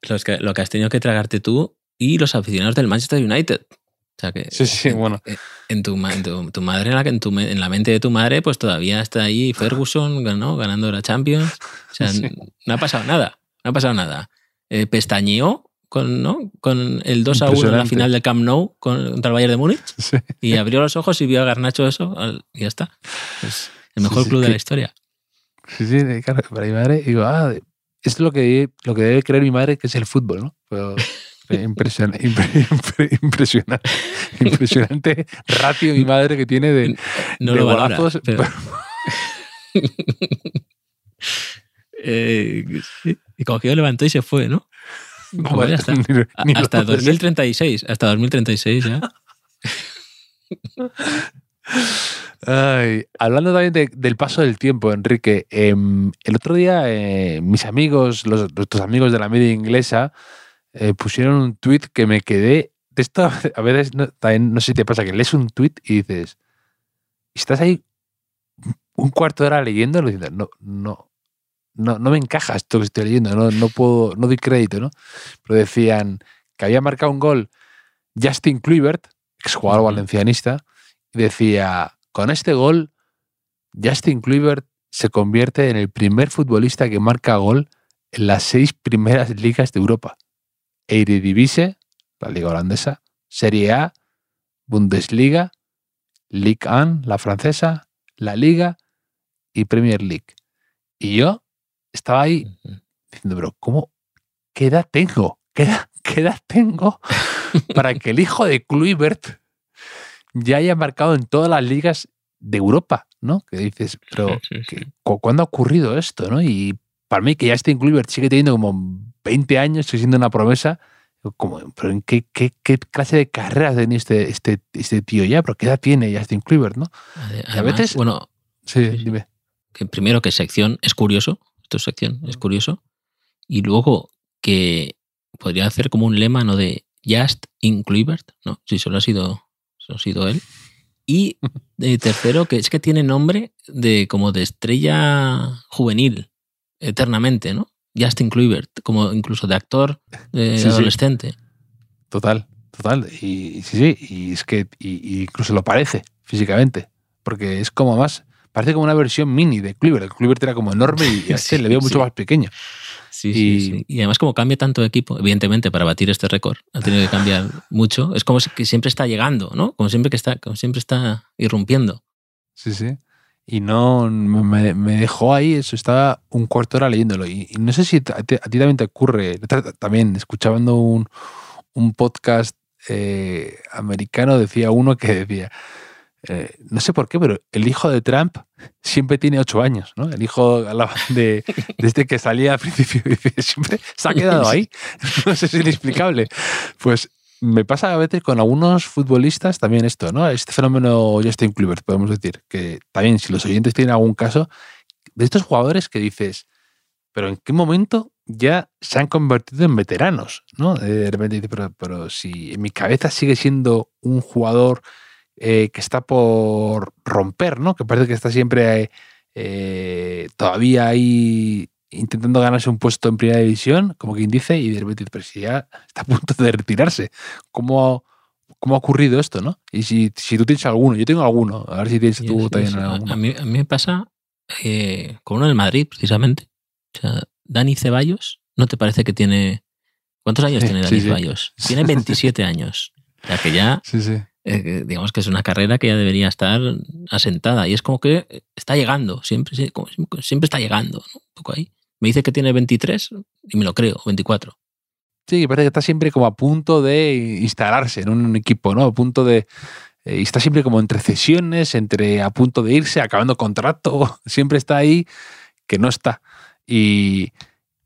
Los que- lo que has tenido que tragarte tú y los aficionados del Manchester United. O sea que Sí, sí, en, bueno. en tu, en tu, tu madre, en la, que- en, tu en la mente de tu madre, pues todavía está ahí Ferguson ¿no? ganando la Champions. O sea, (laughs) Sí. no ha pasado nada. No ha pasado nada. Eh, pestañeó con, ¿no? con el 2 a 1 en la final del Camp Nou con- contra el Bayern de Múnich (laughs) Sí. y abrió los ojos y vio a Garnacho eso y ya está. Es el mejor sí, club de la historia. Sí, sí, de- claro, para mi madre, digo, ah, es lo que, lo que debe creer mi madre que es el fútbol, ¿no? Pero eh, impresion- (laughs) impre- impre- impresionante, (laughs) impresionante ratio mi madre que tiene de, No de lo valora, golazos. pero- (laughs) Eh, y cogió, levantó y se fue, ¿no? No, Pues ya está. ni- ni hasta puede ser. 2036, hasta 2036 ya. Ay, hablando también de- del paso del tiempo, Enrique, em, el otro día eh, mis amigos, los, nuestros amigos de la media inglesa, eh, pusieron un tweet que me quedé. De esto (laughs) a veces no, también no sé si te pasa que lees un tweet y dices, estás ahí un cuarto de hora leyendo, y dices, no, no, no, no me encaja esto que estoy leyendo, no, no puedo, no doy crédito, ¿no? Pero decían que había marcado un gol Justin Kluivert, exjugador Ujú. valencianista, y decía, con este gol, Justin Kluivert se convierte en el primer futbolista que marca gol en las seis primeras ligas de Europa. Eredivisie, la liga holandesa, Serie A, Bundesliga, Ligue 1, la francesa, la Liga y Premier League. Y yo estaba ahí diciendo, pero ¿cómo? ¿Qué edad tengo? ¿Qué edad, qué edad tengo para que el hijo de Kluivert ya haya marcado en todas las ligas de Europa? ¿No? Que dices, pero Sí, sí, sí. ¿cuándo ha ocurrido esto? ¿no? Y para mí, que ya Justin Kluivert sigue teniendo como 20 años, sigue siendo una promesa. Como, ¿Pero en qué, qué, qué clase de carreras tiene este, este, este tío ya? ¿Pero qué edad tiene Justin Kluivert? ¿no? Ade- a Además, veces- bueno, Sí, dime. que primero que sección es curioso, esto es sección, es curioso, y luego que podría hacer como un lema, ¿no? De Just in Kluivert, ¿no? Si solo ha sido, ha sido él. Y eh, tercero, que es que tiene nombre de como de estrella juvenil, eternamente, ¿no? Justin Kluivert, como incluso de actor de Sí, sí. adolescente. Total, total. Y, y sí, sí, y es que y- y incluso lo parece físicamente, porque es como más, parece como una versión mini de Kluivert. El Kluivert era como enorme y a (laughs) este Sí, le veo mucho más pequeño. Sí, Y- sí, sí. Y además, como cambia tanto de equipo, evidentemente, para batir este récord, ha tenido que cambiar mucho. Es como que siempre está llegando, ¿no? Como siempre que está, como siempre está irrumpiendo. Sí, sí. Y no, me, me dejó ahí, eso, estaba un cuarto hora leyéndolo. Y, y no sé si a ti, a ti también te ocurre, ta- también escuchando un, un podcast eh, americano, decía uno que decía, eh, no sé por qué, pero el hijo de Trump siempre tiene ocho años, ¿no? El hijo de, desde que salía al principio, siempre se ha quedado ahí. (laughs) No sé si es inexplicable. Pues me pasa a veces con algunos futbolistas también esto, ¿no? Este fenómeno Justin Kluivert, podemos decir, que también si los oyentes tienen algún caso, de estos jugadores que dices, pero ¿en qué momento ya se han convertido en veteranos? ¿no? De repente dices, pero, pero si en mi cabeza sigue siendo un jugador eh, que está por romper, ¿no? Que parece que está siempre eh, todavía ahí intentando ganarse un puesto en primera división, como quien dice, y de repente, dices, pero si ya está a punto de retirarse, ¿cómo, cómo ha ocurrido esto, ¿no? Y si, si tú tienes alguno, yo tengo alguno, a ver si tienes tú Sí, también sí. Alguno. A, mí, a mí me pasa eh, con uno del Madrid, precisamente. O sea, Dani Ceballos, ¿no te parece que tiene... ¿Cuántos años tiene Dani. Ceballos? Tiene 27 años. O sea, que ya, Sí, sí. Eh, digamos que es una carrera que ya debería estar asentada. Y es como que está llegando, siempre, siempre está llegando, ¿no? Un poco ahí. Me dice que tiene 23 y me lo creo, 24. Sí, parece que está siempre como a punto de instalarse en un equipo, ¿no? A punto de. eh, y está siempre como entre cesiones, entre a punto de irse, acabando contrato. (laughs) Siempre está ahí que no está. Y.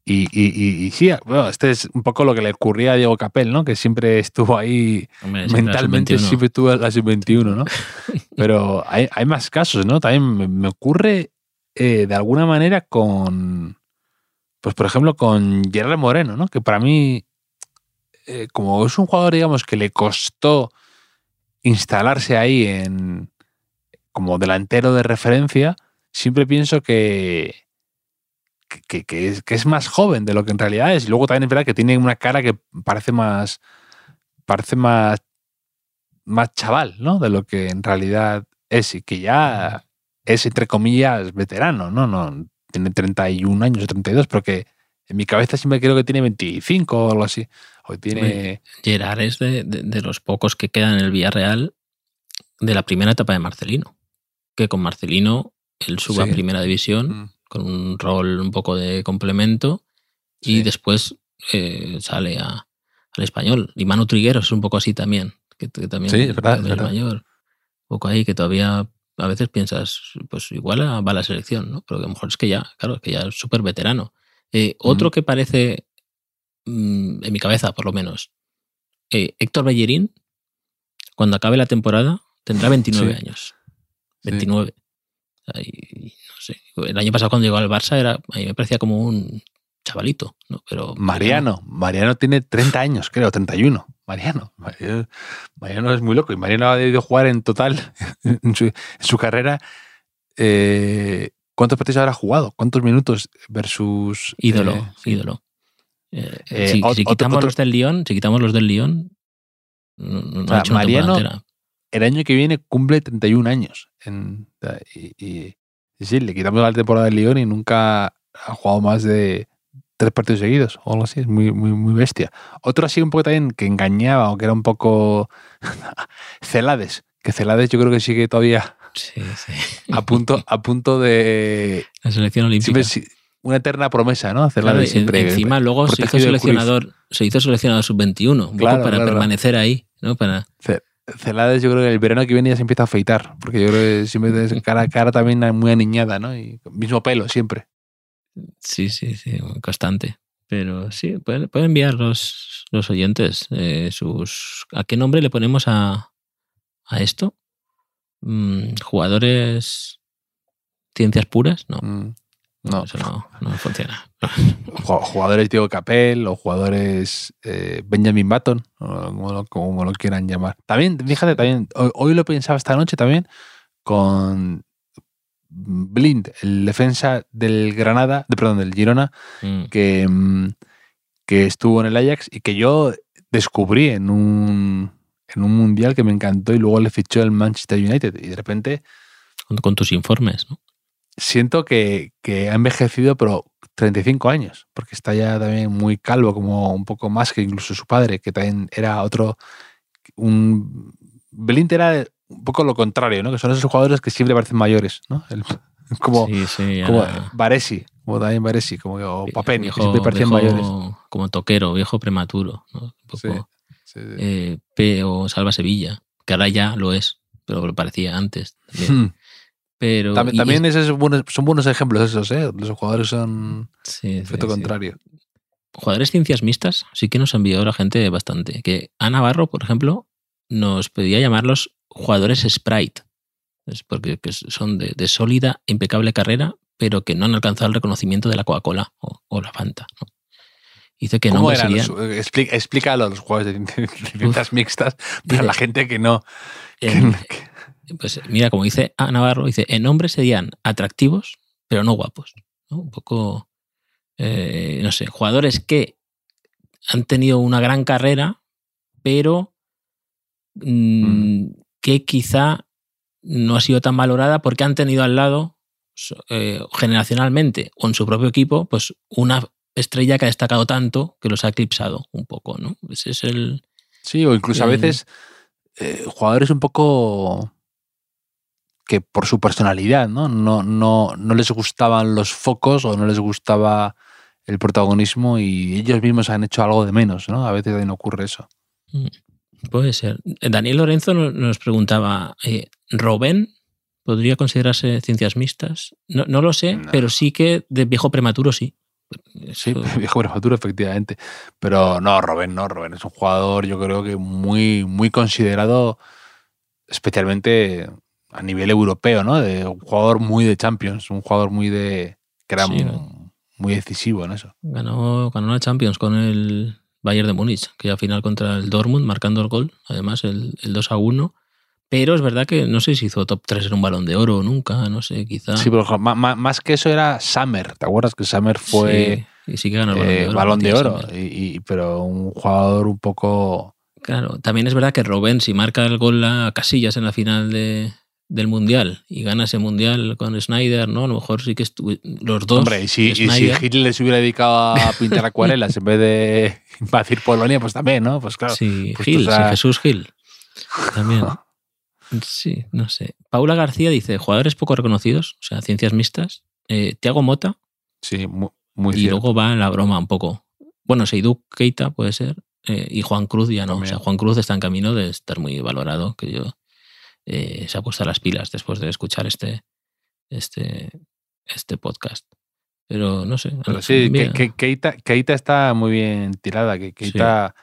Y, y, y- y sí, bueno, este es un poco lo que le ocurría a Diego Capel, ¿no? Que siempre estuvo ahí Hombre, siempre la mentalmente, sub-21. siempre estuvo en la sub-21, ¿no? (laughs) Pero hay, hay más casos, ¿no? También me, me ocurre eh, de alguna manera con, pues por ejemplo, con Gerard Moreno, ¿no? Que para mí, eh, como es un jugador, digamos, que le costó instalarse ahí en como delantero de referencia, siempre pienso que, que, es, que es más joven de lo que en realidad es. Y luego también es verdad que tiene una cara que parece más, parece más, más chaval, ¿no? De lo que en realidad es y que ya es, entre comillas, veterano, ¿no? no tiene 31 años o 32, pero que en mi cabeza siempre creo que tiene 25 o algo así. O tiene... Gerard es de, de- de los pocos que quedan en el Villarreal de la primera etapa de Marcelino. Que con Marcelino él sube Sí. a primera división Mm, con un rol un poco de complemento y Sí. después eh, sale a- al español. Y Manu Trigueros es un poco así también. Que, que también Sí, es verdad, es verdad. mayor. Un poco ahí que todavía a veces piensas, pues igual va a la selección, ¿no? Pero que a lo mejor es que ya, claro, que ya es súper veterano. Eh, otro que parece, mm, en mi cabeza por lo menos, eh, Héctor Bellerín, cuando acabe la temporada, tendrá 29 Sí. años. sí. 29. O sea, y- y no sé. El año pasado cuando llegó al Barça era, a mí me parecía como un chavalito, ¿no? Pero Mariano, Mariano tiene 30 años, creo, 31. Mariano, Mariano, Mariano es muy loco y Mariano ha debido jugar en total (laughs) en su, en su carrera. eh, ¿Cuántos partidos habrá jugado? ¿Cuántos minutos versus ídolo, eh, ídolo. Eh, Eh, si, quitamos otro- los del Lyon, si quitamos los del Lyon, no, no O sea, ha hecho Mariano-. El año que viene cumple 31 años. En- y- y sí, le quitamos la temporada del Lyon y nunca ha jugado más de tres partidos seguidos o algo así. Es muy, muy, muy bestia. Otro así un poco también que engañaba o que era un poco (laughs) Celades. Que Celades yo creo que sigue todavía Sí, sí. a punto, a punto de La selección olímpica. siempre si- una eterna promesa, ¿no? Claro, siempre. encima luego se hizo seleccionador, se hizo seleccionador sub-21, un Claro, poco para claro. permanecer ahí, ¿no? Para, Celades yo creo que el verano que viene ya se empieza a afeitar, porque yo creo que siempre tiene cara a cara también muy aniñada, ¿no? Y mismo pelo siempre. sí, sí, sí, constante. Pero sí, pueden, pueden enviar los, los oyentes eh, sus. ¿A qué nombre le ponemos a, a esto? Mm, ¿Jugadores ciencias puras? No, Mm, No, eso no, no funciona. (laughs) Ju- jugadores Diego Capel o jugadores eh, Benjamin Button, o como lo, como lo quieran llamar. También, fíjate, también, hoy, hoy lo pensaba esta noche también con Blind, el defensa del Granada, de, perdón, del Girona, Mm, que, mm, que estuvo en el Ajax y que yo descubrí en un, en un mundial que me encantó y luego le fichó el Manchester United y de repente con, con tus informes, ¿no? Siento que, que ha envejecido, pero 35 años, porque está ya también muy calvo, como un poco más que incluso su padre, que también era otro. Un. Blind era un poco lo contrario, ¿no? Que son esos jugadores que siempre parecen mayores, ¿no? El- (laughs) como, sí, sí, como Varesi, como también Varesi, como o Papeni, que siempre viejo mayores. Como toquero, viejo prematuro, ¿no? Un poco, sí. eh, P o Salva Sevilla, que ahora ya lo es, pero lo parecía antes. También. Hmm. Pero, También, también es- esos buenos- son buenos ejemplos esos, ¿eh? Los jugadores son sí, efecto sí, sí. contrario. Jugadores ciencias mixtas sí que nos envió la gente bastante. Que A Navarro, por ejemplo, nos pedía llamarlos jugadores sprite. Es porque que son de, de sólida, impecable carrera, pero que no han alcanzado el reconocimiento de la Coca-Cola o, o la Fanta. ¿no? Dice que ¿Cómo nombres eran serían. los- eh, explícalo a los jugadores de de ciencias mixtas para la gente que no. que- en- que- pues mira, como dice A Navarro, dice, en hombres serían atractivos, pero no guapos. ¿no? Un poco, eh, no sé, jugadores que han tenido una gran carrera, pero mm, que quizá no ha sido tan valorada porque han tenido al lado, eh, generacionalmente o en su propio equipo, pues una estrella que ha destacado tanto que los ha eclipsado un poco, ¿no? Ese es el. Sí, o incluso a veces eh, jugadores un poco que por su personalidad, ¿no? No, no, no les gustaban los focos o no les gustaba el protagonismo y ellos mismos han hecho algo de menos, ¿no? A veces también ocurre eso. Mm, puede ser. Daniel Lorenzo nos preguntaba, eh, ¿Robén podría considerarse ciencias mixtas? No, no lo sé, pero sí que de viejo prematuro sí. Sí, (laughs) viejo prematuro, efectivamente. Pero no, Robén, no, Robén es un jugador, yo creo que muy, muy considerado, especialmente a nivel europeo, ¿no? De un jugador muy de Champions, un jugador muy de. que era muy, decisivo en eso. Ganó, ganó la Champions con el Bayern de Múnich, que al final contra el Dortmund, marcando el gol, además el, el 2 a 1. Pero es verdad que no sé si hizo top 3 en un balón de oro nunca, no sé, quizá. Sí, pero más, que eso era Summer. ¿Te acuerdas que Summer fue. Sí, y sí que ganó el balón de oro. y, pero un jugador un poco. Claro, también es verdad que Robben, si marca el gol a Casillas en la final de, del mundial y gana ese mundial con Snyder, ¿no? A lo mejor sí que los dos. Hombre, y si, y si Hitler se hubiera dedicado a (laughs) pintar acuarelas en vez de invadir Polonia, pues también, ¿no? Pues claro. Sí, pues Gil, Jesús Gil. También. (laughs) Sí, no sé. Paula García dice: jugadores poco reconocidos, o sea, ciencias mixtas. Eh, Tiago Mota. Sí, muy, muy Y luego va la broma un poco. Bueno, Seidú Keita puede ser. Eh, y Juan Cruz ya no. O sea, Juan Cruz está en camino de estar muy valorado, que yo eh, se ha puesto a las pilas después de escuchar este, este, este podcast. Pero no sé. Pero sí, que, Keita, está muy bien tirada. Que Keita,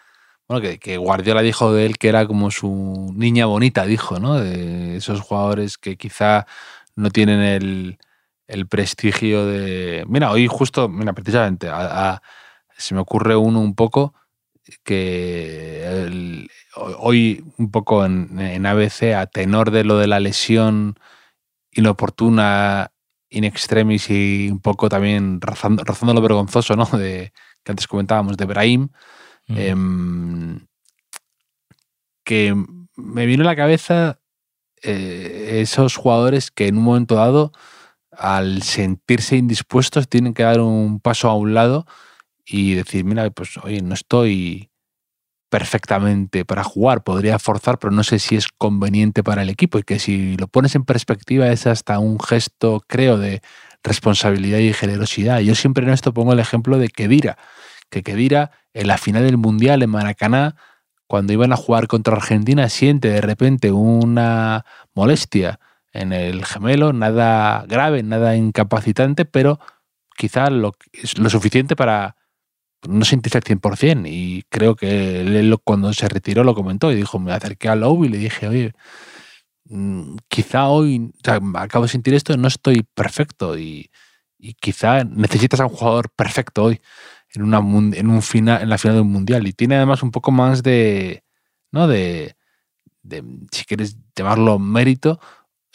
bueno, que, Guardiola dijo de él que era como su niña bonita, dijo, ¿no? De esos jugadores que quizá no tienen el, el prestigio de. Mira, hoy justo, mira, precisamente, se me ocurre uno un poco que hoy un poco en, ABC, a tenor de lo de la lesión inoportuna, in extremis y un poco también rozando, lo vergonzoso, ¿no? De, que antes comentábamos de Brahim, em, que me vino a la cabeza eh, esos jugadores que en un momento dado, al sentirse indispuestos, tienen que dar un paso a un lado y decir, mira, pues oye, no estoy perfectamente para jugar, podría forzar, pero no sé si es conveniente para el equipo y que si lo pones en perspectiva es hasta un gesto, creo, de responsabilidad y generosidad. Yo siempre en esto pongo el ejemplo de Kedira, que Kedira en la final del Mundial en Maracaná, cuando iban a jugar contra Argentina, siente de repente una molestia en el gemelo, nada grave, nada incapacitante, pero quizá lo, lo suficiente para no sentirse al 100% y creo que él cuando se retiró lo comentó y dijo, me acerqué a Lowe y le dije, oye, mm, quizá hoy, acabo de sentir esto, no estoy perfecto y, quizá necesitas a un jugador perfecto hoy en, una, en, un final, en la final de un mundial y tiene además un poco más de, ¿no? De, si quieres llamarlo mérito,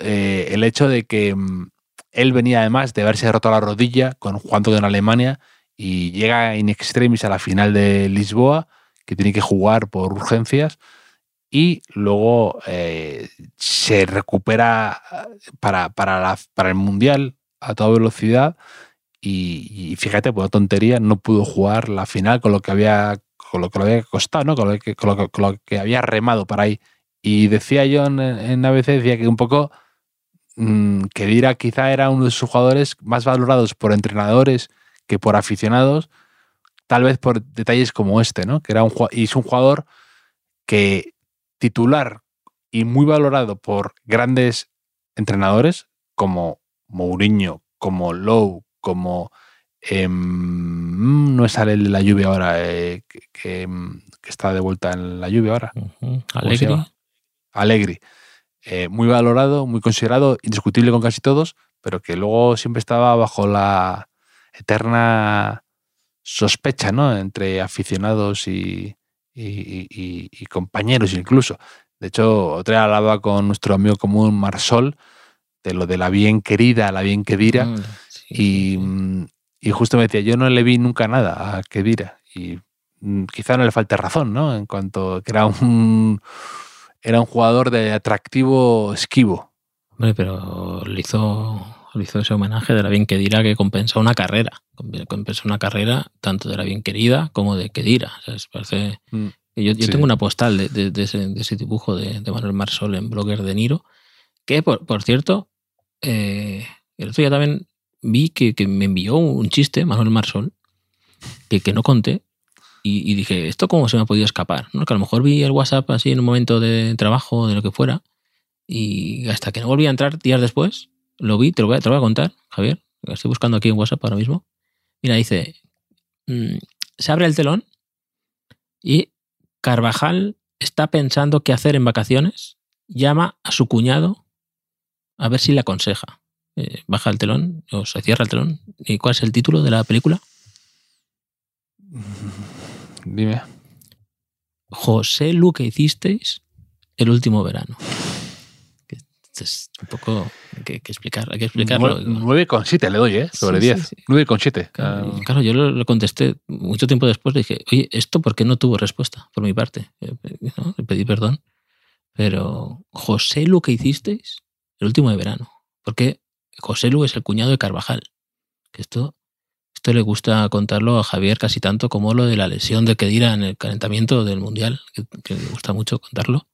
eh, el hecho de que mm, él venía además de haberse roto la rodilla con jugando con Alemania y llega in extremis a la final de Lisboa, que tiene que jugar por urgencias, y luego eh, se recupera para, para, para, el Mundial a toda velocidad. Y, fíjate, por tontería, no pudo jugar la final con lo que había, con lo que había costado, ¿no? con, lo que, con, lo había remado para ahí. Y decía yo en, en ABC, decía que un poco mm, que Dira quizá era uno de sus jugadores más valorados por entrenadores que por aficionados, tal vez por detalles como este, ¿no? Que era un y es un jugador que titular y muy valorado por grandes entrenadores como Mourinho, como Lowe, como em, no sale el de la lluvia ahora, eh, em, que, está de vuelta en la lluvia ahora. Alegri. Alegri. Eh, muy valorado, muy considerado, indiscutible con casi todos, pero que luego siempre estaba bajo la, eterna sospecha ¿no? entre aficionados y, compañeros incluso. De hecho, otra vez hablaba con nuestro amigo común Marsol de lo de la bien querida, la bien quedira, mm, mm, y, justo me decía, yo no le vi nunca nada a quedira, y mm, quizá no le falte razón, ¿no? En cuanto que era un era un jugador de atractivo esquivo. Hombre, pero le hizo, hizo ese homenaje de la bien querida que compensa una carrera. Compensa una carrera tanto de la bien querida como de querida. O sea, parece, Mm. yo, yo Sí. tengo una postal de, de- de ese, de ese dibujo de, Manuel Marsol en Blogger de Niro, que por, por cierto, eh, el otro día también vi que, que me envió un chiste, Manuel Marsol, que, que no conté. Y, y dije, ¿esto cómo se me ha podido escapar? ¿No? Que a lo mejor vi el WhatsApp así en un momento de trabajo de lo que fuera. Y hasta que no volví a entrar días después, lo vi, te lo voy a, te lo voy a contar, Javier. Lo Estoy buscando aquí en WhatsApp ahora mismo. Mira, dice, mm, se abre el telón y Carvajal está pensando qué hacer en vacaciones, llama a su cuñado a ver si le aconseja. Eh, baja el telón, o se cierra el telón. ¿Y cuál es el título de la película? (laughs) Dime. José Lu que hicisteis el último verano. Es un poco que, que explicar, hay que explicarlo. 9,7 le doy, ¿eh? Sobre Sí, 10. sí, sí. 9,7. Claro, Ah, claro, yo lo, lo contesté mucho tiempo después. Le dije, oye, ¿esto por qué no tuvo respuesta por mi parte? Eh, ¿no? Le pedí perdón. Pero, José Lu que hicisteis el último de verano. Porque José Lu es el cuñado de Carvajal. Que esto, esto le gusta contarlo a Javier casi tanto como lo de la lesión de Kedira en el calentamiento del Mundial, que, que le gusta mucho contarlo.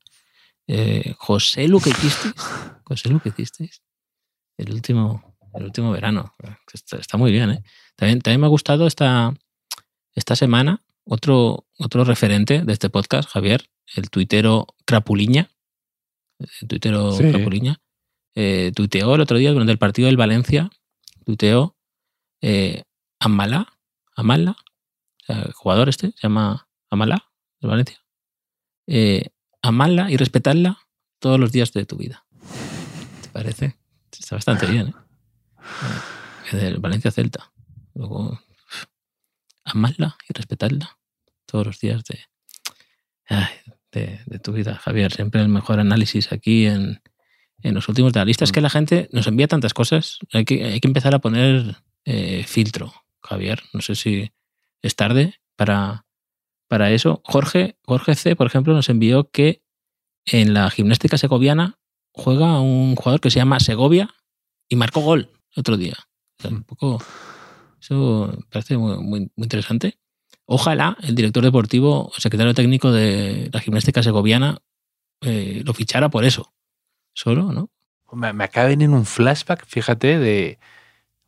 Eh, José Lu que hicisteis. (laughs) José Lu que hicisteis el último, el último verano. Está, está muy bien, ¿eh? También, también me ha gustado esta, esta semana otro, otro referente de este podcast, Javier, el tuitero Crapuliña. El tuitero Sí. Crapuliña. eh, tuiteó el otro día durante el partido del Valencia, tuiteó eh, Amala, Amala, o sea, el jugador este, se llama Amala, de Valencia. Eh, amarla y respetarla todos los días de tu vida. ¿Te parece? Bastante bien, ¿eh? Del Valencia Celta. Luego, amarla y respetarla todos los días de, de tu vida, Javier. Siempre el mejor análisis aquí en, en los últimos de la lista. Es que la gente nos envía tantas cosas. Hay que, hay que empezar a poner eh, filtro, Javier. No sé si es tarde para, para eso. Jorge, Jorge C., por ejemplo, nos envió que en la gimnástica segoviana juega un jugador que se llama Segovia y marcó gol el otro día. O sea, un poco. Eso me parece muy, muy, muy interesante. Ojalá el director deportivo o secretario técnico de la gimnástica segoviana eh, lo fichara por eso. Solo, ¿no? Me, me acaba de venir un flashback, fíjate, de.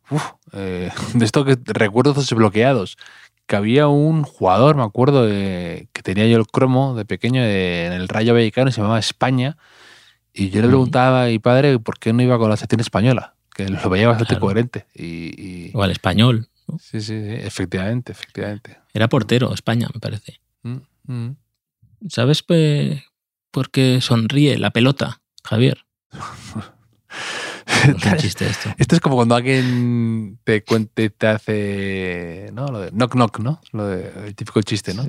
uf, eh, (laughs) de esto que recuerdos desbloqueados. Que había un jugador, me acuerdo, de- que tenía yo el cromo de pequeño de- en el Rayo Vallecano, se llamaba España. Y yo le preguntaba a mi padre por qué no iba con la selección española, que lo veía bastante Claro. coherente. Y, y- O al español. ¿no? sí, sí, sí, efectivamente, efectivamente. Era portero, España, me parece. Mm, mm. ¿Sabes por qué sonríe la pelota, Javier? No es un chiste esto. Esto es como cuando alguien te cuente, te hace. ¿No? Lo de knock knock, ¿no? Lo de, el típico chiste, ¿no?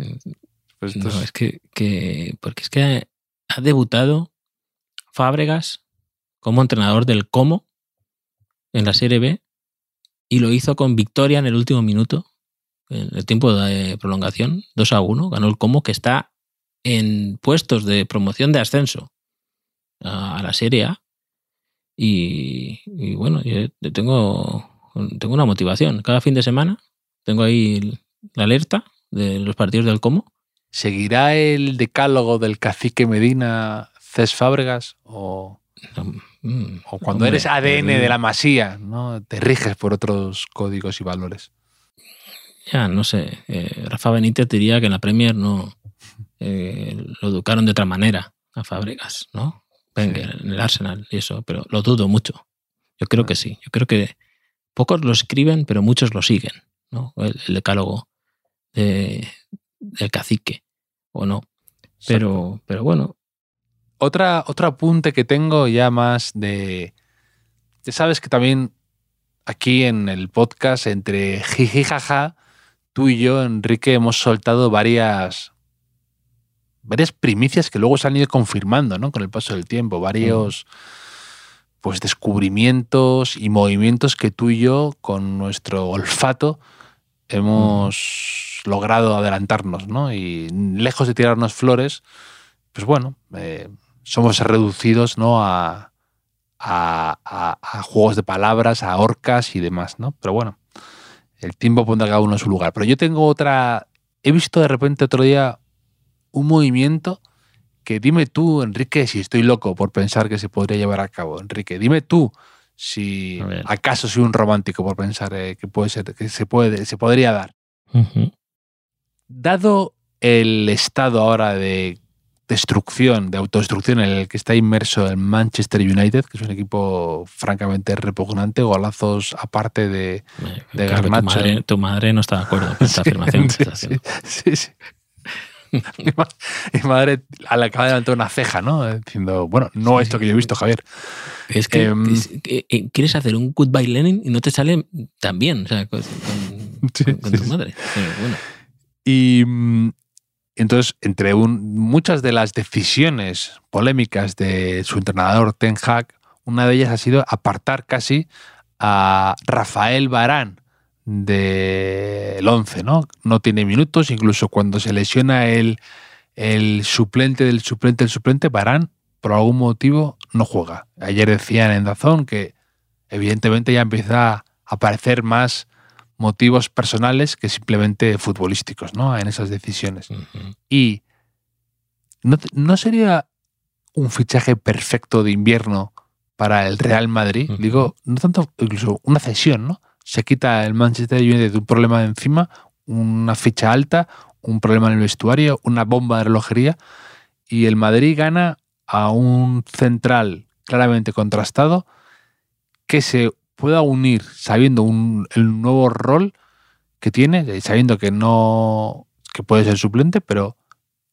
Pues No, es- es que, que- porque es que ha debutado Fábregas como entrenador del Como en la Serie B y lo hizo con victoria en el último minuto, en el tiempo de prolongación, 2 a 1, ganó el Como que está en puestos de promoción de ascenso a, la Serie A y, bueno, yo tengo, tengo una motivación. Cada fin de semana tengo ahí la alerta de los partidos del Como ¿Seguirá el decálogo del cacique Medina Cés Fábregas? O, o cuando hombre, eres ADN de la masía, ¿no? Te riges por otros códigos y valores. Ya, no sé. eh, Rafa Benítez diría que en la Premier no eh, lo educaron de otra manera a Fábregas, ¿no? Wenger, en el Arsenal y eso, pero lo dudo mucho. Yo creo que sí. Yo creo que pocos lo escriben, pero muchos lo siguen, ¿no? El, el decálogo de- del cacique, o no. Pero, pero bueno, Otra, otro apunte que tengo ya más de... Ya sabes que también aquí en el podcast, entre jiji jaja, tú y yo, Enrique, hemos soltado varias varias primicias que luego se han ido confirmando, ¿no? Con el paso del tiempo, varios pues descubrimientos y movimientos que tú y yo, con nuestro olfato, hemos logrado adelantarnos, ¿no? Y lejos de tirarnos flores, pues bueno, eh, somos reducidos ¿no? a, a, a- a juegos de palabras, a orcas y demás, ¿no? Pero bueno, el tiempo pondrá a cada uno en su lugar. Pero yo tengo otra. He visto de repente otro día un movimiento que dime tú, Enrique, si estoy loco por pensar que se podría llevar a cabo. Enrique, dime tú si acaso soy un romántico por pensar eh, que puede ser, que se puede, se podría dar. Dado el estado ahora de destrucción, de autodestrucción en el que está inmerso el Manchester United, que es un equipo francamente repugnante, golazos aparte de... Eh, De tu madre, tu madre no está de acuerdo con esta (laughs) afirmación. Sí, sí, sí. (laughs) Mi, ma- mi madre a la acaba de levantar una ceja, ¿no? Diciendo, bueno, no esto que yo he visto, Javier. Es que, Em, es eh, quieres hacer un goodbye Lenin y no te sale tan bien, o sea, con, (laughs) tu madre. Pero bueno, Y mm, entonces, entre muchas de las decisiones polémicas de su entrenador Ten Hag, una de ellas ha sido apartar casi a Rafael Barán del 11, ¿no? No tiene minutos, incluso cuando se lesiona el, el suplente del suplente del suplente, Barán, por algún motivo, no juega. Ayer decían en Dazón que evidentemente ya empieza a aparecer más motivos personales que simplemente futbolísticos, ¿no? En esas decisiones. Y ¿no, no sería un fichaje perfecto de invierno para el Real Madrid? Digo, no tanto, incluso una cesión, ¿no? Se quita el Manchester United de un problema de encima, una ficha alta, un problema en el vestuario, una bomba de relojería, y el Madrid gana a un central claramente contrastado que se pueda unir sabiendo un- el nuevo rol que tiene, eh, sabiendo que no que puede ser suplente, pero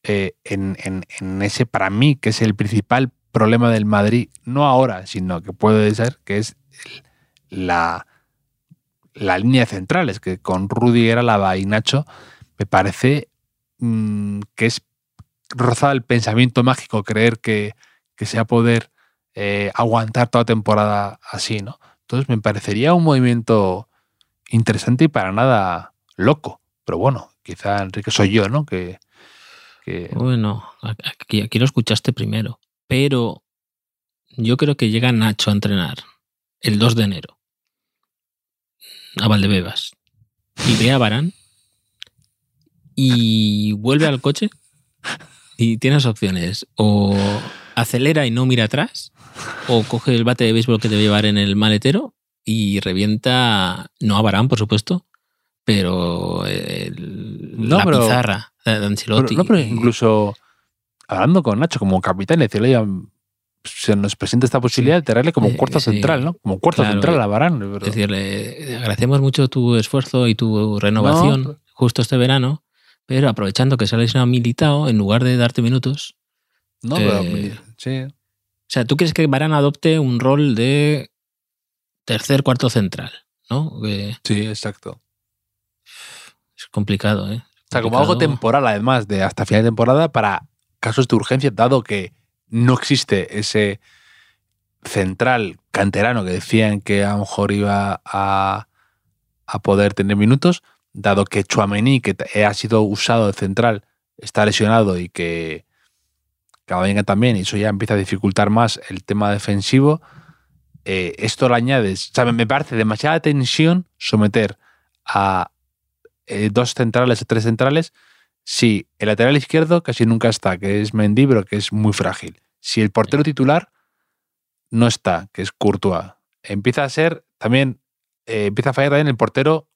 eh, en, en- ese para mí que es el principal problema del Madrid, no ahora, sino que puede ser que es la, la línea de centrales, que con Rudiger, Alaba y Nacho me parece mm, que es rozar el pensamiento mágico creer que, que se poder eh, aguantar toda temporada así, ¿no? Entonces me parecería un movimiento interesante y para nada loco. Pero bueno, quizá Enrique soy yo, ¿no? Que, Bueno, aquí lo escuchaste primero. Pero yo creo que llega Nacho a entrenar el 2 de enero a Valdebebas y ve a Barán y vuelve al coche y tienes opciones o acelera y no mira atrás o coge el bate de béisbol que debe llevar en el maletero y revienta, no a Barán por supuesto, pero el- No, la pero- pizarra de pero- Ancelotti. no, pero incluso hablando con Nacho como capitán, decirle, se nos presenta esta posibilidad de tenerle como Eh, central, ¿no? Como cuarto Claro, central eh, a Barán. pero- decirle, agradecemos mucho tu esfuerzo y tu renovación No. justo este verano, pero aprovechando que se ha lesionado militado, en lugar de darte minutos, no, pero eh, sí. O sea, tú quieres que Barán adopte un rol de tercer, cuarto central, ¿no? Sí, exacto. es complicado, ¿eh? O sea, como algo temporal, además, de hasta final de temporada, para casos de urgencia, dado que no existe ese central canterano que decían que a lo mejor iba a, a poder tener minutos, dado que Chuamení, que ha sido usado de central, está lesionado y que Camavinga también, y eso ya empieza a dificultar más el tema defensivo, eh, esto lo añades. O sea, me- parece demasiada tensión someter a eh, dos centrales o tres centrales si el lateral izquierdo casi nunca está, que es Mendy, pero que es muy frágil. Si el portero titular no está, que es Courtois, empieza a ser también, eh, empieza a fallar también el portero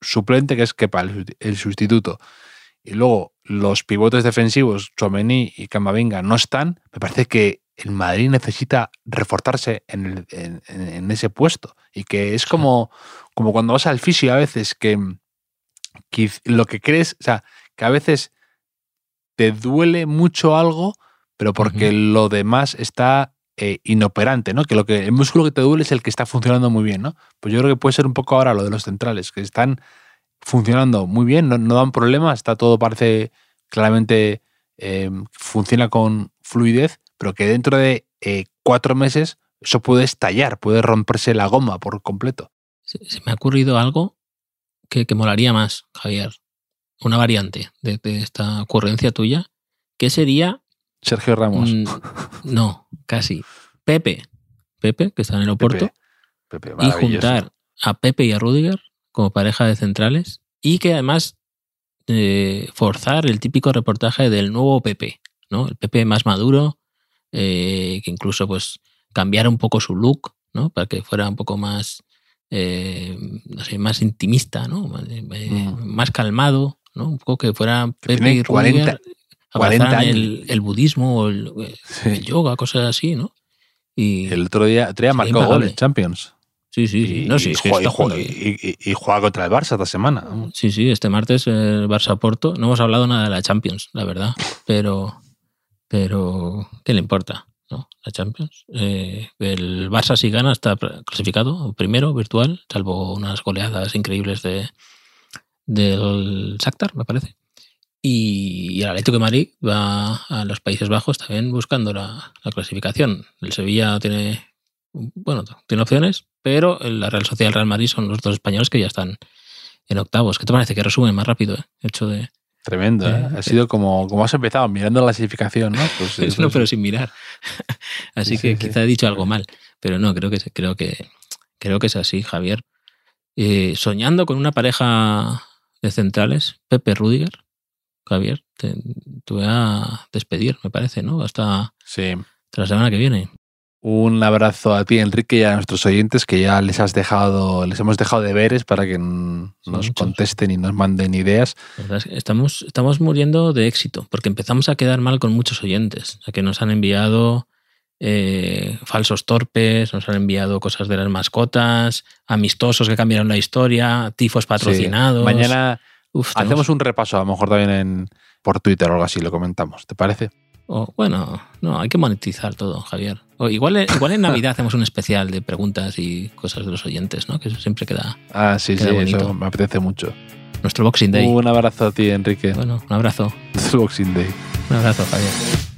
suplente, que es Kepa, el sustituto. Y luego los pivotes defensivos, Chouameni y Camavinga, no están. Me parece que el Madrid necesita reforzarse en, el- en- ese puesto. Y que es como, como cuando vas al fisio a veces, que, que lo que crees, o sea, que a veces te duele mucho algo, pero porque lo demás está eh, inoperante, ¿no? Que lo que el músculo que te duele es el que está funcionando muy bien, ¿no? Pues yo creo que puede ser un poco ahora lo de los centrales, que están funcionando muy bien, no, no dan problemas, está todo parece claramente eh, funciona con fluidez, pero que dentro de eh, cuatro meses eso puede estallar, puede romperse la goma por completo. Se, se me ha ocurrido algo que, que molaría más, Javier. Una variante de, de esta ocurrencia tuya, que sería Sergio Ramos. Mm, no, casi. Pepe. Pepe, que está en el Oporto. Pepe, Pepe, y juntar a Pepe y a Rudiger como pareja de centrales y que además eh, forzar el típico reportaje del nuevo Pepe, ¿no? El Pepe más maduro, eh, que incluso pues cambiara un poco su look, ¿no? Para que fuera un poco más, eh, no sé, más intimista, ¿no? Más, eh, Mm. más calmado, ¿no? Un poco que fuera Que Pepe y Rudiger 40 40 abrazaran años. el, el budismo o el, Sí. el yoga, cosas así, ¿no? Y El otro día, otro día marcó gol en Champions. Sí, sí, sí. Y, No, sí, y que juega, está y y- juega contra el Barça esta semana. Sí, sí, este martes el Barça Porto. No hemos hablado nada de la Champions, la verdad. Pero, pero ¿qué le importa? ¿no? La Champions. Eh, el Barça si gana está clasificado primero, virtual, salvo unas goleadas increíbles de del Shakhtar, me parece. Y, y el Atlético de Madrid va a los Países Bajos también buscando la, la clasificación. El Sevilla tiene, bueno, tiene opciones, pero la Real Sociedad y el Real Madrid son los dos españoles que ya están en octavos. ¿Qué te parece? Que resumen más rápido, ¿eh? Hecho de. Tremendo, ¿eh? Eh, Ha sido como, como has empezado, mirando la clasificación, ¿no? Pues (laughs) eso no, es- pero sin mirar. (laughs) Así Sí, que sí, sí. quizá he dicho algo mal. Pero no, creo que creo que creo que es así, Javier. Eh, soñando con una pareja de centrales, Pepe Rudiger, Javier, te, te voy a despedir, me parece, ¿no? Hasta, Sí. hasta la semana que viene. Un abrazo a ti, Enrique, y a nuestros oyentes que ya les has dejado, les hemos dejado deberes para que nos muchos. contesten y nos manden ideas. Es que estamos, estamos muriendo de éxito, porque empezamos a quedar mal con muchos oyentes, a que nos han enviado eh, falsos torpes, nos han enviado cosas de las mascotas, amistosos que cambiaron la historia, tifos patrocinados. Sí. Mañana Uf, tenemos- hacemos un repaso, a lo mejor también en, por Twitter o algo así, lo comentamos. ¿Te parece? bueno, no, hay que monetizar todo, Javier. O igual, igual en Navidad hacemos un especial de preguntas y cosas de los oyentes, ¿no? Que eso siempre queda Ah, sí, Queda sí, bonito. eso me apetece mucho. nuestro Boxing Day. Un abrazo a ti, Enrique. Bueno, un abrazo. (laughs) Boxing Day. Un abrazo, Javier.